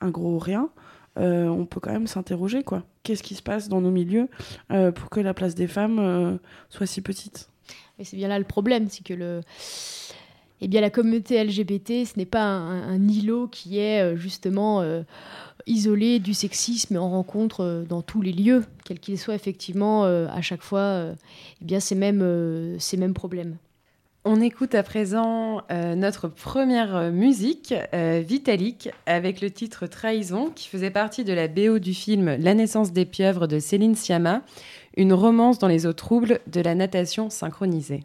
un gros rien. on peut quand même s'interroger, quoi. Qu'est-ce qui se passe dans nos milieux pour que la place des femmes soit si petite? Et c'est bien là le problème, c'est que le eh bien, la communauté LGBT, ce n'est pas un, îlot qui est euh, justement euh, isolé du sexisme en rencontre euh, dans tous les lieux, quels qu'ils soient effectivement à chaque fois eh bien, ces, mêmes, ces mêmes problèmes. On écoute à présent notre première musique, Vitalik, avec le titre Trahison, qui faisait partie de la BO du film La naissance des pieuvres de Céline Sciamma, une romance dans les eaux troubles de la natation synchronisée.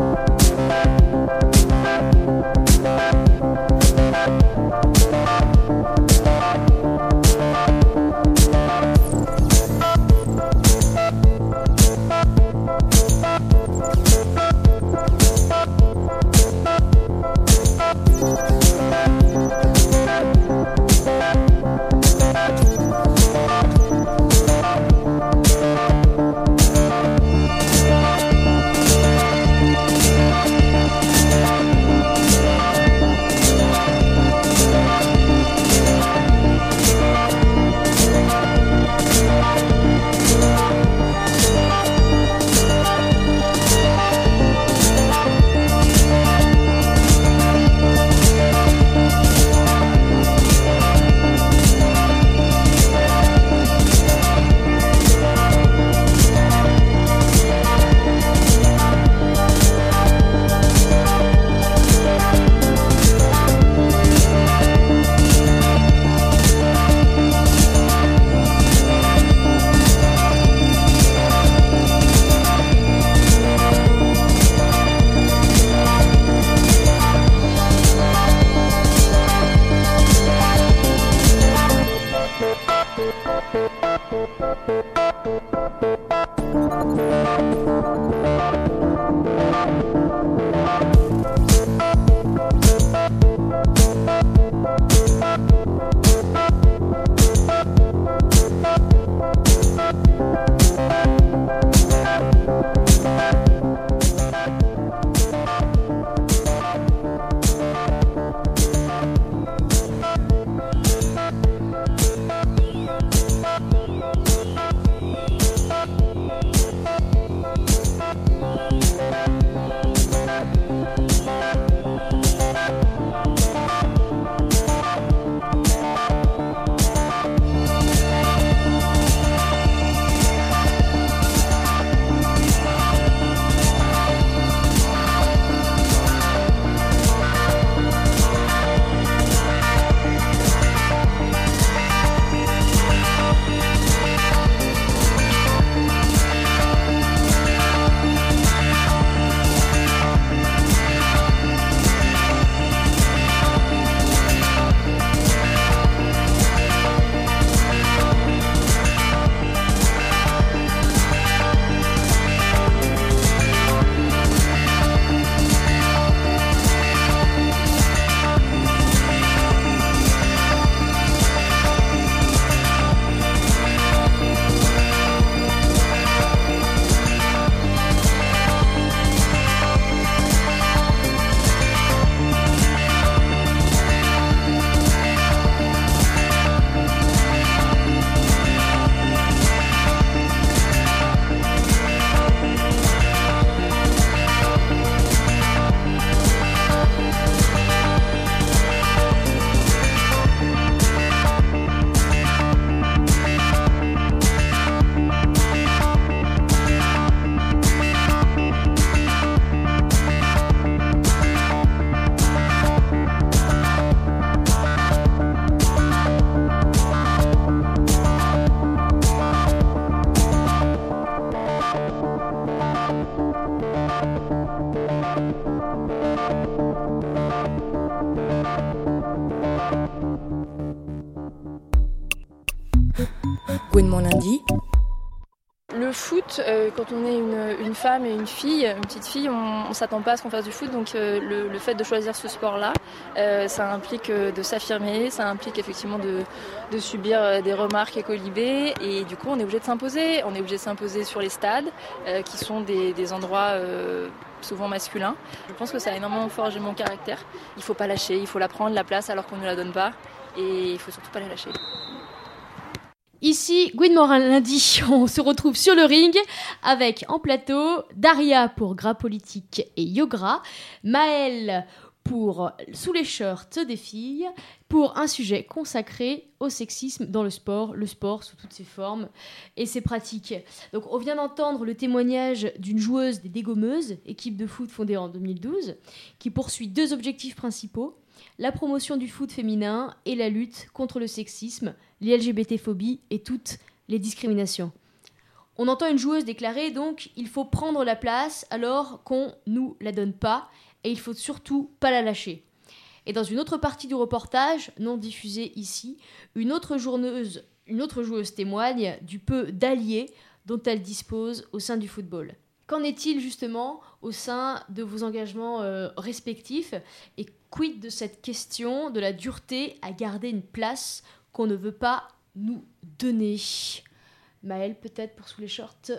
you on est une, femme et une fille, une petite fille, on, ne s'attend pas à ce qu'on fasse du foot. Donc euh, le, fait de choisir ce sport-là, euh, ça implique de s'affirmer, ça implique effectivement de, subir des remarques et colibés. Et du coup, on est obligé de s'imposer. On est obligé de s'imposer sur les stades, qui sont des, endroits souvent masculins. Je pense que ça a énormément forgé mon caractère. Il faut pas lâcher, il faut la prendre la place alors qu'on ne la donne pas. Et il faut surtout pas la lâcher. Ici, Gwyn Morin lundi, on se retrouve sur le ring avec en plateau Daria pour Gras Politique et Yogra, Maëlle pour Sous les shirts des filles, pour un sujet consacré au sexisme dans le sport, le sport sous toutes ses formes et ses pratiques. Donc on vient d'entendre le témoignage d'une joueuse des Dégommeuses, équipe de foot fondée en 2012, qui poursuit deux objectifs principaux la promotion du foot féminin et la lutte contre le sexisme, les LGBT-phobies et toutes les discriminations. On entend une joueuse déclarer donc il faut prendre la place alors qu'on nous la donne pas et il faut surtout pas la lâcher. Et dans une autre partie du reportage, non diffusée ici, une autre, journeuse, une autre joueuse témoigne du peu d'alliés dont elle dispose au sein du football. Qu'en est-il justement au sein de vos engagements euh, respectifs et quid de cette question de la dureté à garder une place qu'on ne veut pas nous donner? Maëlle, peut-être pour sous les shorts?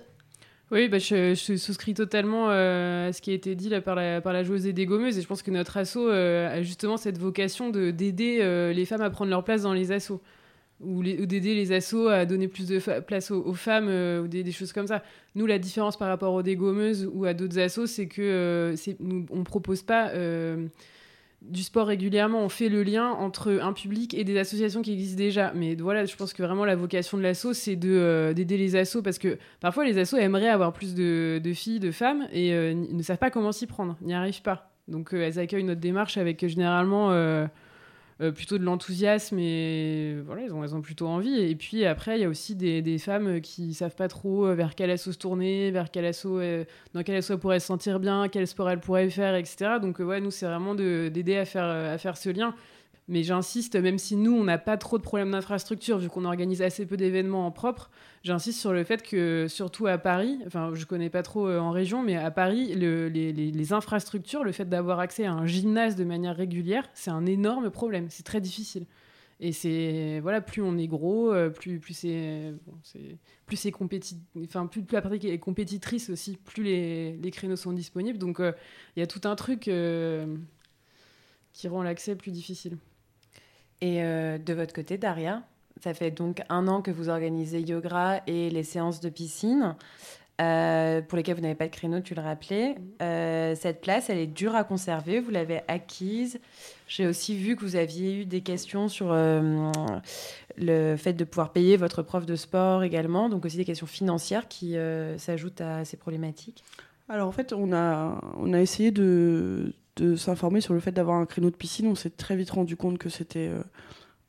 Oui, bah, je, souscris totalement euh, à ce qui a été dit là, par, la, par la joueuse des gommeuses. Et je pense que notre asso euh, a justement cette vocation d'aider euh, les femmes à prendre leur place dans les assos. Ou, d'aider les assos à donner plus de place aux, femmes, ou des, choses comme ça. Nous, la différence par rapport aux dégommeuses ou à d'autres assos, c'est que nous, ne propose pas du sport régulièrement, on fait le lien entre un public et des associations qui existent déjà. Mais voilà, je pense que vraiment la vocation de l'asso, c'est euh, d'aider les assos parce que parfois les assos aimeraient avoir plus de, filles, de femmes et euh, ne savent pas comment s'y prendre, n'y arrivent pas. Donc euh, elles accueillent notre démarche avec généralement euh, plutôt de l'enthousiasme et voilà, elles ont, elles ont plutôt envie. Et puis après, il y a aussi des, des, femmes qui savent pas trop euh, vers quel assaut se tourner, vers quel assaut, euh, dans quel assaut elles pourraient se sentir bien, quel sport elles pourraient faire, etc. Donc ouais, nous, c'est vraiment d'aider à faire, à faire ce lien. Mais j'insiste, même si nous, on n'a pas trop de problèmes d'infrastructure, vu qu'on organise assez peu d'événements en propre, j'insiste sur le fait que, surtout à Paris, enfin, je connais pas trop euh, en région, mais à Paris, le, les, infrastructures, le fait d'avoir accès à un gymnase de manière régulière, c'est un énorme problème. C'est très difficile. Et c'est voilà, plus on est gros, euh, plus plus c'est plus c'est enfin plus, la pratique est compétitrice aussi, plus les, les créneaux sont disponibles. Donc euh, il y a tout un truc qui rend l'accès plus difficile. Et euh, de votre côté, Daria, ça fait donc un an que vous organisez yoga et les séances de piscine. Euh, pour lesquelles vous n'avez pas de créneau, tu le rappelais. Euh, cette place, elle est dure à conserver, vous l'avez acquise. J'ai aussi vu que vous aviez eu des questions sur le fait de pouvoir payer votre prof de sport également, donc aussi des questions financières qui s'ajoutent à ces problématiques. Alors en fait, on a, on a essayé de, de s'informer sur le fait d'avoir un créneau de piscine. On s'est très vite rendu compte que c'était euh,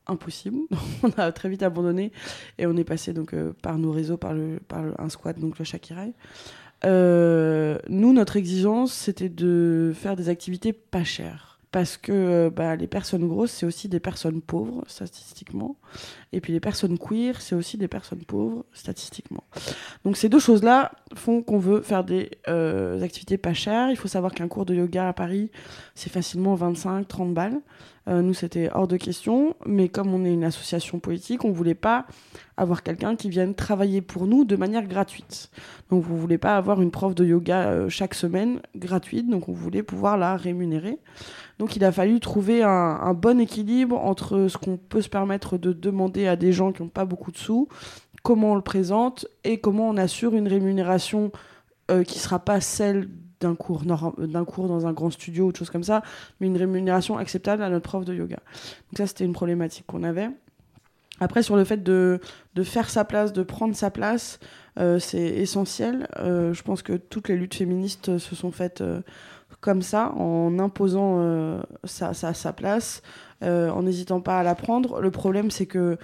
impossible. on a très vite abandonné et on est passé donc euh, par nos réseaux, par, le, par un squat, donc le Shakirai. Euh, nous, notre exigence, c'était de faire des activités pas chères parce que euh, bah, les personnes grosses, c'est aussi des personnes pauvres, statistiquement. Et puis les personnes queer, c'est aussi des personnes pauvres, statistiquement. Donc ces deux choses-là font qu'on veut faire des euh, activités pas chères. Il faut savoir qu'un cours de yoga à Paris, c'est facilement 25-30 balles. Euh, nous, c'était hors de question. Mais comme on est une association politique, on voulait pas avoir quelqu'un qui vienne travailler pour nous de manière gratuite. Donc vous voulez pas avoir une prof de yoga chaque semaine gratuite. Donc on voulait pouvoir la rémunérer. Donc il a fallu trouver un, bon équilibre entre ce qu'on peut se permettre de demander à des gens qui n'ont pas beaucoup de sous, comment on le présente et comment on assure une rémunération euh, qui ne sera pas celle d'un cours, cours dans un grand studio ou autre chose comme ça, mais une rémunération acceptable à notre prof de yoga. Donc ça, c'était une problématique qu'on avait. Après, sur le fait de, faire sa place, de prendre sa place, euh, c'est essentiel. Euh, je pense que toutes les luttes féministes se sont faites comme ça, en imposant euh, sa, place, euh, en n'hésitant pas à la prendre. Le problème, c'est que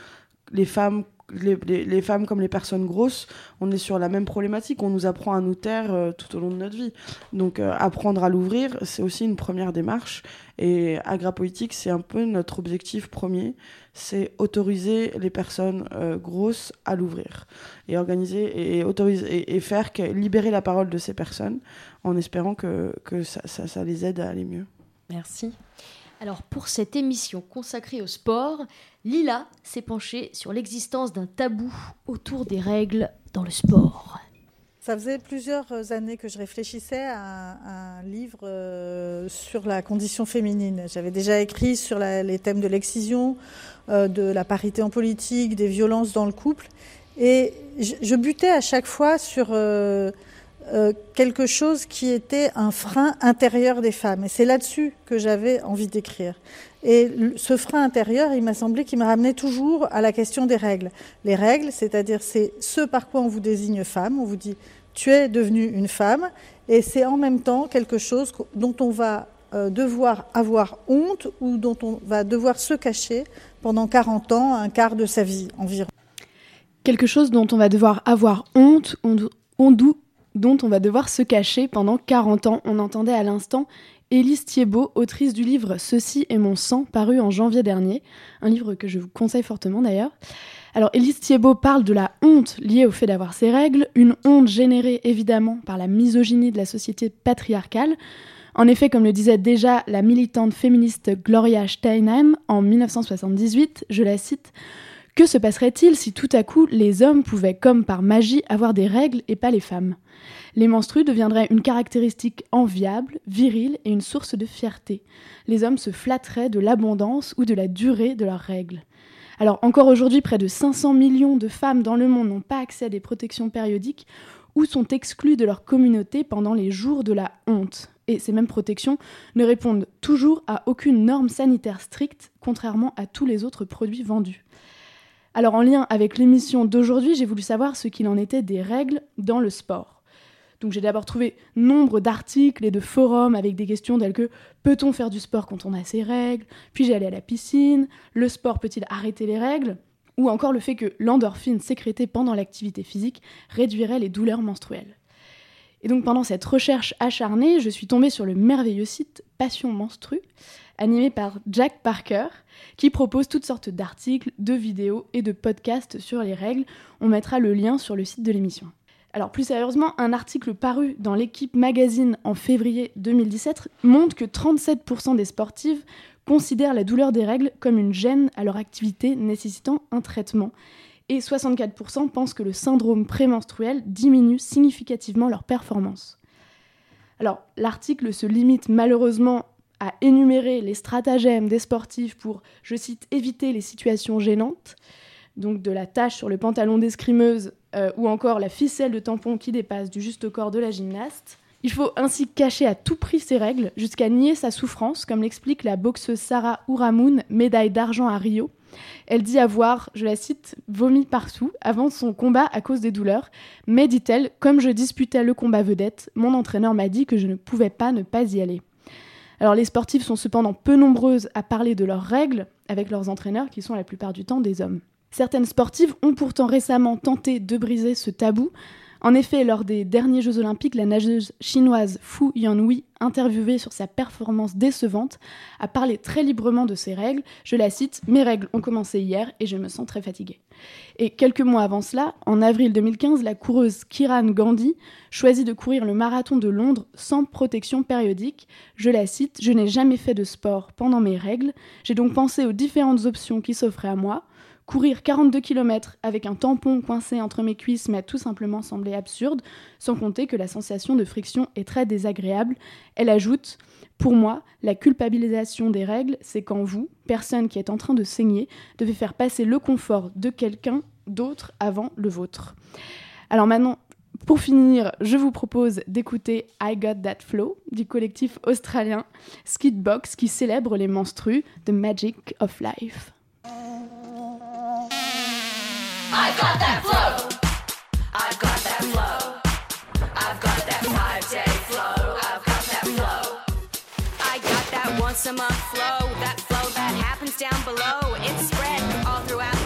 les femmes les, femmes comme les personnes grosses, on est sur la même problématique. On nous apprend à nous taire euh, tout au long de notre vie. Donc euh, apprendre à l'ouvrir, c'est aussi une première démarche. Et Agrapolitique, c'est un peu notre objectif premier, c'est autoriser les personnes euh, grosses à l'ouvrir et organiser et, autoriser et, faire libérer la parole de ces personnes en espérant que, ça les aide à aller mieux. Merci. Alors pour cette émission consacrée au sport, Lila s'est penchée sur l'existence d'un tabou autour des règles dans le sport. Ça faisait plusieurs années que je réfléchissais à un, livre euh, sur la condition féminine. J'avais déjà écrit sur les thèmes de l'excision, euh, de la parité en politique, des violences dans le couple. Et je, je butais à chaque fois sur euh, euh, quelque chose qui était un frein intérieur des femmes. Et c'est là-dessus que j'avais envie d'écrire. Et ce frein intérieur, il m'a semblé qu'il me ramenait toujours à la question des règles. Les règles, c'est-à-dire c'est ce par quoi on vous désigne femme, on vous dit tu es devenue une femme, et c'est en même temps quelque chose dont on va euh, devoir avoir honte ou dont on va devoir se cacher pendant 40 ans, un quart de sa vie environ. Quelque chose dont on va devoir avoir honte, on- on dont on va devoir se cacher pendant 40 ans. On entendait à l'instant Élise Thiebaud, autrice du livre Ceci est mon sang, paru en janvier dernier, un livre que je vous conseille fortement d'ailleurs. Alors Élise Thiebaud parle de la honte liée au fait d'avoir ses règles, une honte générée évidemment par la misogynie de la société patriarcale. En effet, comme le disait déjà la militante féministe Gloria Steinem en 1978, je la cite, que se passerait-il si tout à coup les hommes pouvaient, comme par magie, avoir des règles et pas les femmes? Les menstrues deviendraient une caractéristique enviable, virile et une source de fierté. Les hommes se flatteraient de l'abondance ou de la durée de leurs règles. Alors encore aujourd'hui, près de 500 millions de femmes dans le monde n'ont pas accès à des protections périodiques ou sont exclues de leur communauté pendant les jours de la honte. Et ces mêmes protections ne répondent toujours à aucune norme sanitaire stricte, contrairement à tous les autres produits vendus. Alors en lien avec l'émission d'aujourd'hui, j'ai voulu savoir ce qu'il en était des règles dans le sport. Donc j'ai d'abord trouvé nombre d'articles et de forums avec des questions telles que peut-on faire du sport quand on a ses règles? Puis j'ai allé à la piscine Le sport peut-il arrêter les règles? Ou encore le fait que l'endorphine sécrétée pendant l'activité physique réduirait les douleurs menstruelles. Et donc pendant cette recherche acharnée, je suis tombée sur le merveilleux site Passion Menstru, animé par Jack Parker, qui propose toutes sortes d'articles, de vidéos et de podcasts sur les règles. On mettra le lien sur le site de l'émission. Alors plus sérieusement, un article paru dans l'équipe magazine en février 2017 montre que 37% des sportives considèrent la douleur des règles comme une gêne à leur activité nécessitant un traitement. Et 64% pensent que le syndrome prémenstruel diminue significativement leur performance. Alors l'article se limite malheureusement à énumérer les stratagèmes des sportifs pour, je cite, éviter les situations gênantes, donc de la tache sur le pantalon d'escrimeuse euh, ou encore la ficelle de tampon qui dépasse du juste corps de la gymnaste. Il faut ainsi cacher à tout prix ses règles jusqu'à nier sa souffrance, comme l'explique la boxeuse Sarah Ouramoun, médaille d'argent à Rio. Elle dit avoir, je la cite, vomi partout avant son combat à cause des douleurs. Mais, dit-elle, comme je disputais le combat vedette, mon entraîneur m'a dit que je ne pouvais pas ne pas y aller. Alors les sportifs sont cependant peu nombreuses à parler de leurs règles avec leurs entraîneurs qui sont la plupart du temps des hommes. Certaines sportives ont pourtant récemment tenté de briser ce tabou. En effet, lors des derniers Jeux olympiques, la nageuse chinoise Fu Yanhui, interviewée sur sa performance décevante, a parlé très librement de ses règles. Je la cite Mes règles ont commencé hier et je me sens très fatiguée. Et quelques mois avant cela, en avril 2015, la coureuse Kiran Gandhi choisit de courir le marathon de Londres sans protection périodique. Je la cite Je n'ai jamais fait de sport pendant mes règles. J'ai donc pensé aux différentes options qui s'offraient à moi. Courir 42 km avec un tampon coincé entre mes cuisses m'a tout simplement semblé absurde, sans compter que la sensation de friction est très désagréable. Elle ajoute Pour moi, la culpabilisation des règles, c'est quand vous, personne qui est en train de saigner, devez faire passer le confort de quelqu'un d'autre avant le vôtre. Alors maintenant, pour finir, je vous propose d'écouter I Got That Flow du collectif australien Skidbox qui célèbre les menstrues The Magic of Life. Once a month flow. That flow that tide take flow I got that flow I got that one some up flow that flow that happens down below. It's spread all throughout.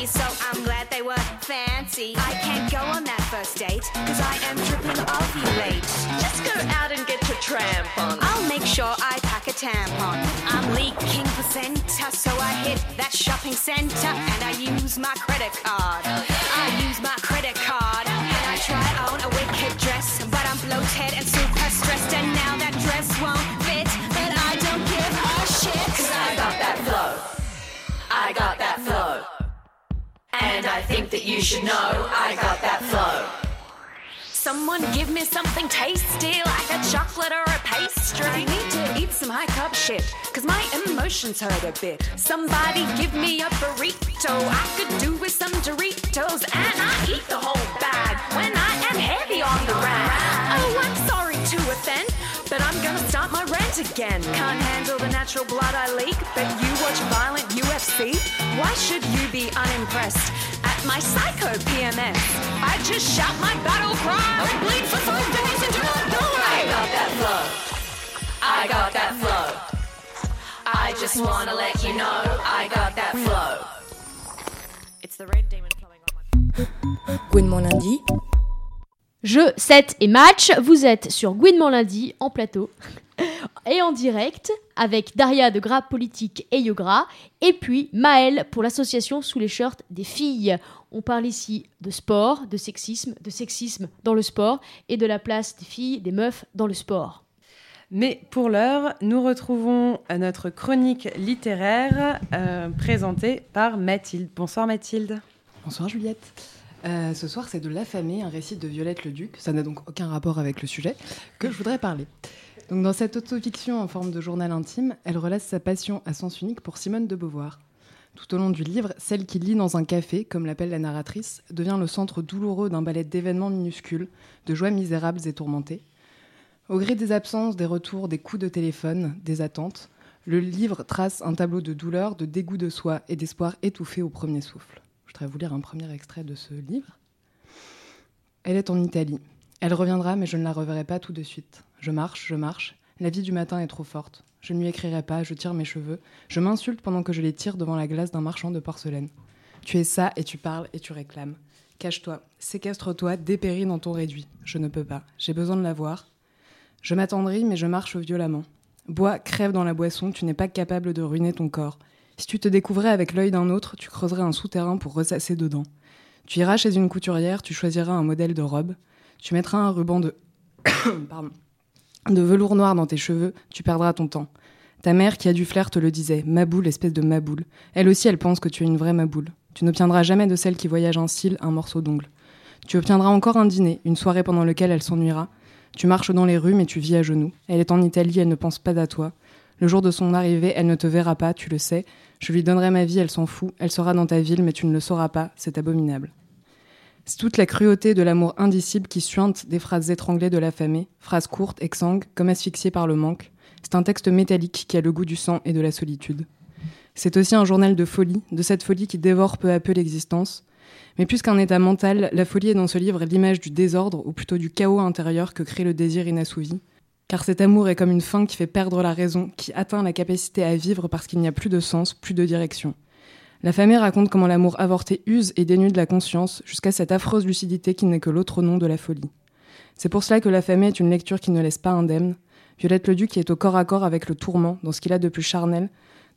Fancy, so I'm glad they were fancy. I can't go on that first date, cause I am tripping ovulate. Just go out and get your tramp on. I'll make sure I pack a tampon. I'm leaking placenta, so I hit that shopping center and I use my credit card. I use my credit card and I try on a wicked dress, And I think that you should know I got that flow. Someone give me something tasty like a chocolate or a pastry. I need to eat some high carb shit, cause my emotions hurt a bit. Somebody give me a burrito. I could do with some Doritos, and I eat the whole bag when I am heavy on the rag. Oh, I'm offend, but I'm gonna start my rant again. Can't handle the natural blood I leak, but you watch violent UFC. Why should you be unimpressed at my psycho PMS? I just shout my battle cry and bleed for five days into a doorway. I got that flow. I got that flow. I just wanna let you know I got that flow. It's the red demon flowing on my Gouinement lundi. Jeu, 7 et match, vous êtes sur Gouinement lundi en plateau et en direct avec Daria de Gras Politique et Yogra et puis Maëlle pour l'association Sous les shirts des filles. On parle ici de sport, de sexisme, de sexisme dans le sport et de la place des filles, des meufs dans le sport. Mais pour l'heure, nous retrouvons notre chronique littéraire euh, présentée par Mathilde. Bonsoir Mathilde. Bonsoir Juliette. Euh, ce soir, c'est de L'affamé, un récit de Violette le Duc. Ça n'a donc aucun rapport avec le sujet que je voudrais parler. Donc, dans cette autofiction en forme de journal intime, elle relate sa passion à sens unique pour Simone de Beauvoir. Tout au long du livre, celle qui lit dans un café, comme l'appelle la narratrice, devient le centre douloureux d'un ballet d'événements minuscules, de joies misérables et tourmentées. Au gré des absences, des retours, des coups de téléphone, des attentes, le livre trace un tableau de douleur, de dégoût de soi et d'espoir étouffé au premier souffle. Je voudrais vous lire un premier extrait de ce livre. Elle est en Italie. Elle reviendra, mais je ne la reverrai pas tout de suite. Je marche, je marche. La vie du matin est trop forte. Je ne lui écrirai pas, je tire mes cheveux. Je m'insulte pendant que je les tire devant la glace d'un marchand de porcelaine. Tu es ça et tu parles et tu réclames. Cache-toi, séquestre-toi, dépéris dans ton réduit. Je ne peux pas. J'ai besoin de la voir. Je m'attendris, mais je marche violemment. Bois, crève dans la boisson, tu n'es pas capable de ruiner ton corps. Si tu te découvrais avec l'œil d'un autre, tu creuserais un souterrain pour ressasser dedans. Tu iras chez une couturière, tu choisiras un modèle de robe, tu mettras un ruban de Pardon. de velours noir dans tes cheveux, tu perdras ton temps. Ta mère qui a du flair te le disait, Maboule, espèce de Maboule. Elle aussi, elle pense que tu es une vraie Maboule. Tu n'obtiendras jamais de celle qui voyage en cils un morceau d'ongle. Tu obtiendras encore un dîner, une soirée pendant laquelle elle s'ennuiera. Tu marches dans les rues, mais tu vis à genoux. Elle est en Italie, elle ne pense pas à toi. Le jour de son arrivée, elle ne te verra pas, tu le sais. Je lui donnerai ma vie, elle s'en fout. Elle sera dans ta ville, mais tu ne le sauras pas. C'est abominable. C'est toute la cruauté de l'amour indicible qui suinte des phrases étranglées de l'affamé, phrases courtes, exsangues, comme asphyxiées par le manque. C'est un texte métallique qui a le goût du sang et de la solitude. C'est aussi un journal de folie, de cette folie qui dévore peu à peu l'existence. Mais plus qu'un état mental, la folie est dans ce livre l'image du désordre, ou plutôt du chaos intérieur que crée le désir inassouvi. Car cet amour est comme une faim qui fait perdre la raison, qui atteint la capacité à vivre parce qu'il n'y a plus de sens, plus de direction. La famille raconte comment l'amour avorté use et dénude la conscience jusqu'à cette affreuse lucidité qui n'est que l'autre nom de la folie. C'est pour cela que La famille est une lecture qui ne laisse pas indemne. Violette Leduc est au corps à corps avec le tourment, dans ce qu'il a de plus charnel,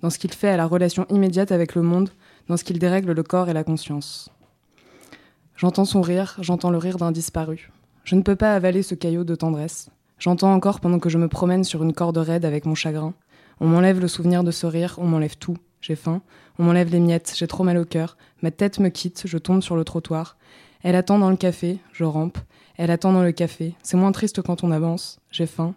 dans ce qu'il fait à la relation immédiate avec le monde, dans ce qu'il dérègle le corps et la conscience. J'entends son rire, j'entends le rire d'un disparu. Je ne peux pas avaler ce caillot de tendresse. J'entends encore pendant que je me promène sur une corde raide avec mon chagrin. On m'enlève le souvenir de ce rire, on m'enlève tout. J'ai faim, on m'enlève les miettes, j'ai trop mal au cœur. Ma tête me quitte, je tombe sur le trottoir. Elle attend dans le café, je rampe. Elle attend dans le café. C'est moins triste quand on avance. J'ai faim.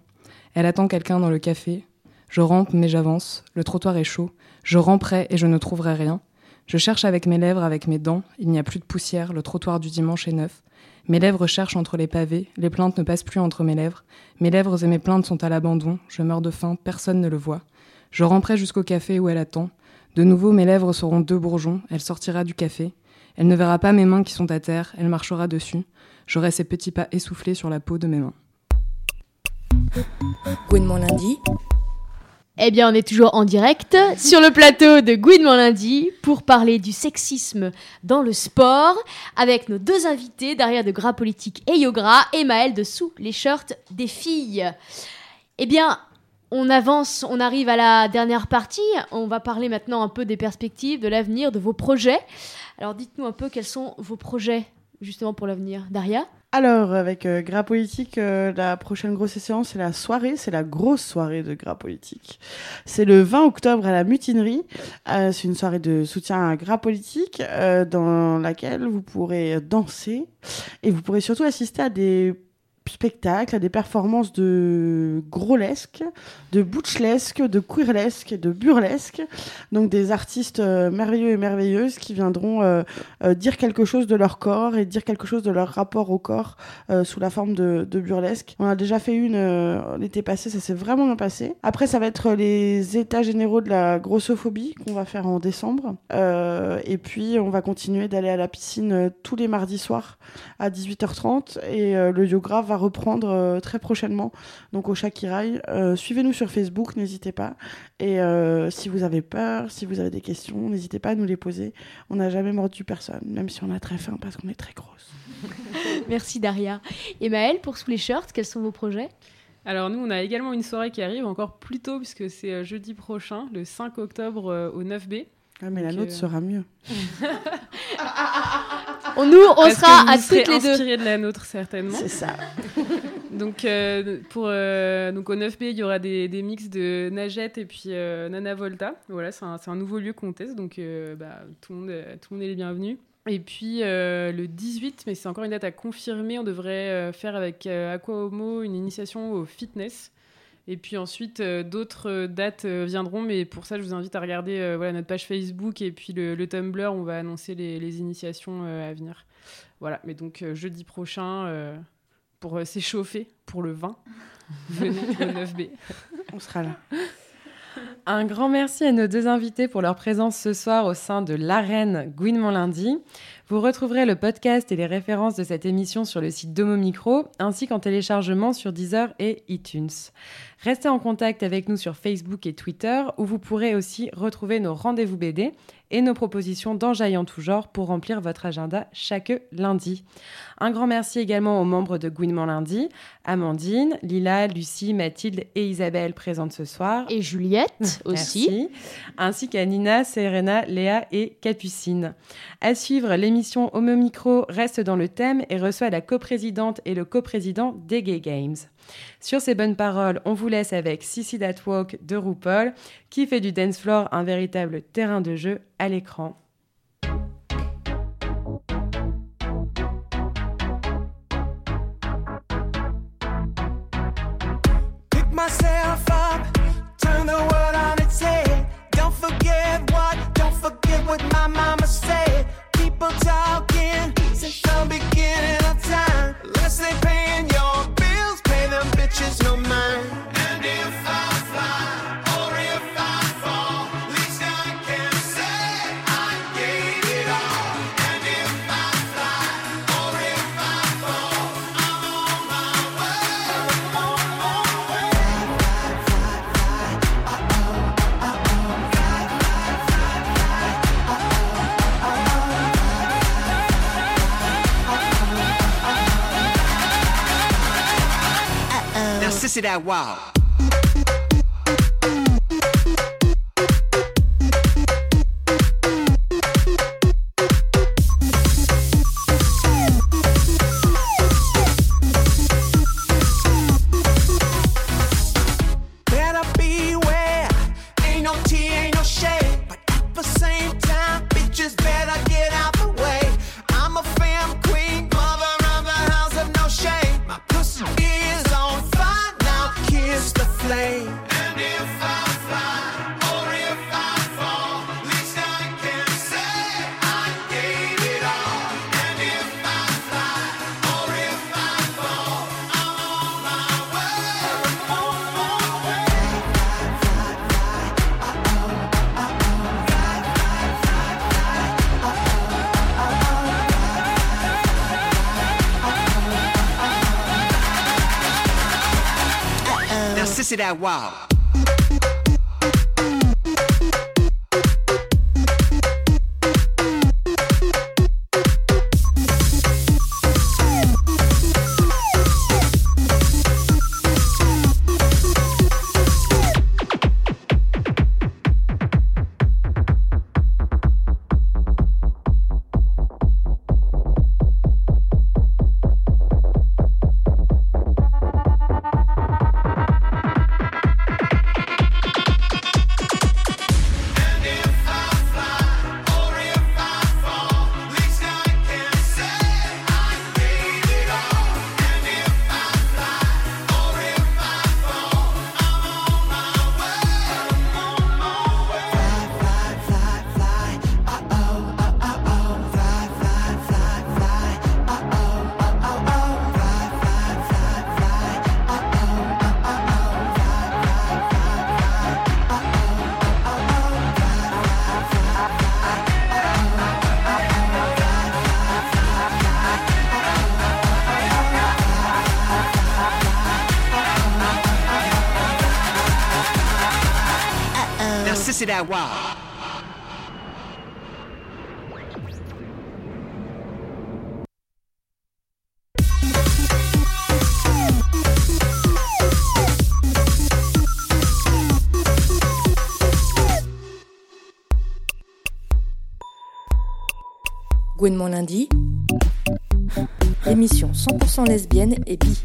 Elle attend quelqu'un dans le café. Je rampe, mais j'avance. Le trottoir est chaud. Je ramperai et je ne trouverai rien. Je cherche avec mes lèvres, avec mes dents. Il n'y a plus de poussière. Le trottoir du dimanche est neuf. Mes lèvres cherchent entre les pavés. Les plaintes ne passent plus entre mes lèvres. Mes lèvres et mes plaintes sont à l'abandon. Je meurs de faim. Personne ne le voit. Je ramperai jusqu'au café où elle attend. De nouveau, mes lèvres seront deux bourgeons. Elle sortira du café. Elle ne verra pas mes mains qui sont à terre. Elle marchera dessus. J'aurai ses petits pas essoufflés sur la peau de mes mains. Eh bien, on est toujours en direct sur le plateau de Gouinement lundi pour parler du sexisme dans le sport avec nos deux invités, Daria de Gras Politique et Yogra et Maëlle de Sous les shirts des filles. Eh bien, on avance, on arrive à la dernière partie. On va parler maintenant un peu des perspectives, de l'avenir, de vos projets. Alors, dites-nous un peu quels sont vos projets justement pour l'avenir. Daria? Alors, avec euh, Gras Politique, euh, la prochaine grosse séance, c'est la soirée, c'est la grosse soirée de Gras Politique. C'est le 20 octobre à la Mutinerie. Euh, c'est une soirée de soutien à Gras Politique euh, dans laquelle vous pourrez danser et vous pourrez surtout assister à des spectacles, à des performances de grolesque, de butchlesque, de queerlesque, de burlesque. Donc des artistes euh, merveilleux et merveilleuses qui viendront euh, euh, dire quelque chose de leur corps et dire quelque chose de leur rapport au corps sous la forme de, de burlesque. On a déjà fait une l'été passé, ça s'est vraiment bien passé. Après, ça va être les états généraux de la grossophobie qu'on va faire en décembre. Et puis, on va continuer d'aller à la piscine tous les mardis soirs à 18h30 et le yoga va reprendre euh, très prochainement donc au Shakirai. Euh, Suivez-nous sur Facebook, n'hésitez pas. Et euh, si vous avez peur, si vous avez des questions, n'hésitez pas à nous les poser. On n'a jamais mordu personne, même si on a très faim parce qu'on est très grosse. Merci Daria. Et Maëlle, pour Sous les shirts, quels sont vos projets? Alors nous, on a également une soirée qui arrive encore plus tôt puisque c'est jeudi prochain, le 5 octobre euh, au 9B. Ah, mais la nôtre euh, sera mieux. On- nous, on sera que vous à serez toutes les deux. inspirés de la nôtre certainement. C'est ça. donc euh, pour euh, donc au 9B, il y aura des, des mix de Nagette et puis euh, Nana Volta. Voilà, c'est un, c'est un nouveau lieu qu'on teste, donc euh, bah, tout le monde euh, tout le monde est les bienvenus. Et puis euh, le 18, mais c'est encore une date à confirmer, on devrait euh, faire avec euh, Aqua Homo une initiation au fitness. Et puis ensuite, euh, d'autres euh, dates euh, viendront, mais pour ça, je vous invite à regarder euh, voilà, notre page Facebook et puis le, le Tumblr, on va annoncer les, les initiations euh, à venir. Voilà, mais donc euh, jeudi prochain, euh, pour euh, s'échauffer, pour le 20, venez au 9B. On sera là. Un grand merci à nos deux invités pour leur présence ce soir au sein de l'arène Gouinement lundi. Vous retrouverez le podcast et les références de cette émission sur le site Domo Micro, ainsi qu'en téléchargement sur Deezer et iTunes. Restez en contact avec nous sur Facebook et Twitter, où vous pourrez aussi retrouver nos rendez-vous BD et nos propositions d'enjaillant tout genre pour remplir votre agenda chaque lundi. Un grand merci également aux membres de Gouinement lundi, Amandine, Lila, Lucie, Mathilde et Isabelle présentes ce soir. Et Juliette aussi. Merci. Ainsi qu'à Nina, Serena, Léa et Capucine. À suivre, l'émission Homo Micro reste dans le thème et reçoit la coprésidente et le coprésident des Gay Games. Sur ces bonnes paroles, on vous laisse avec Sissy That Walk de RuPaul, qui fait du dance floor un véritable terrain de jeu à l'écran. since I began. Now, sissy that Now, sissy that wow. Lundi, émission 100% lesbienne et bi.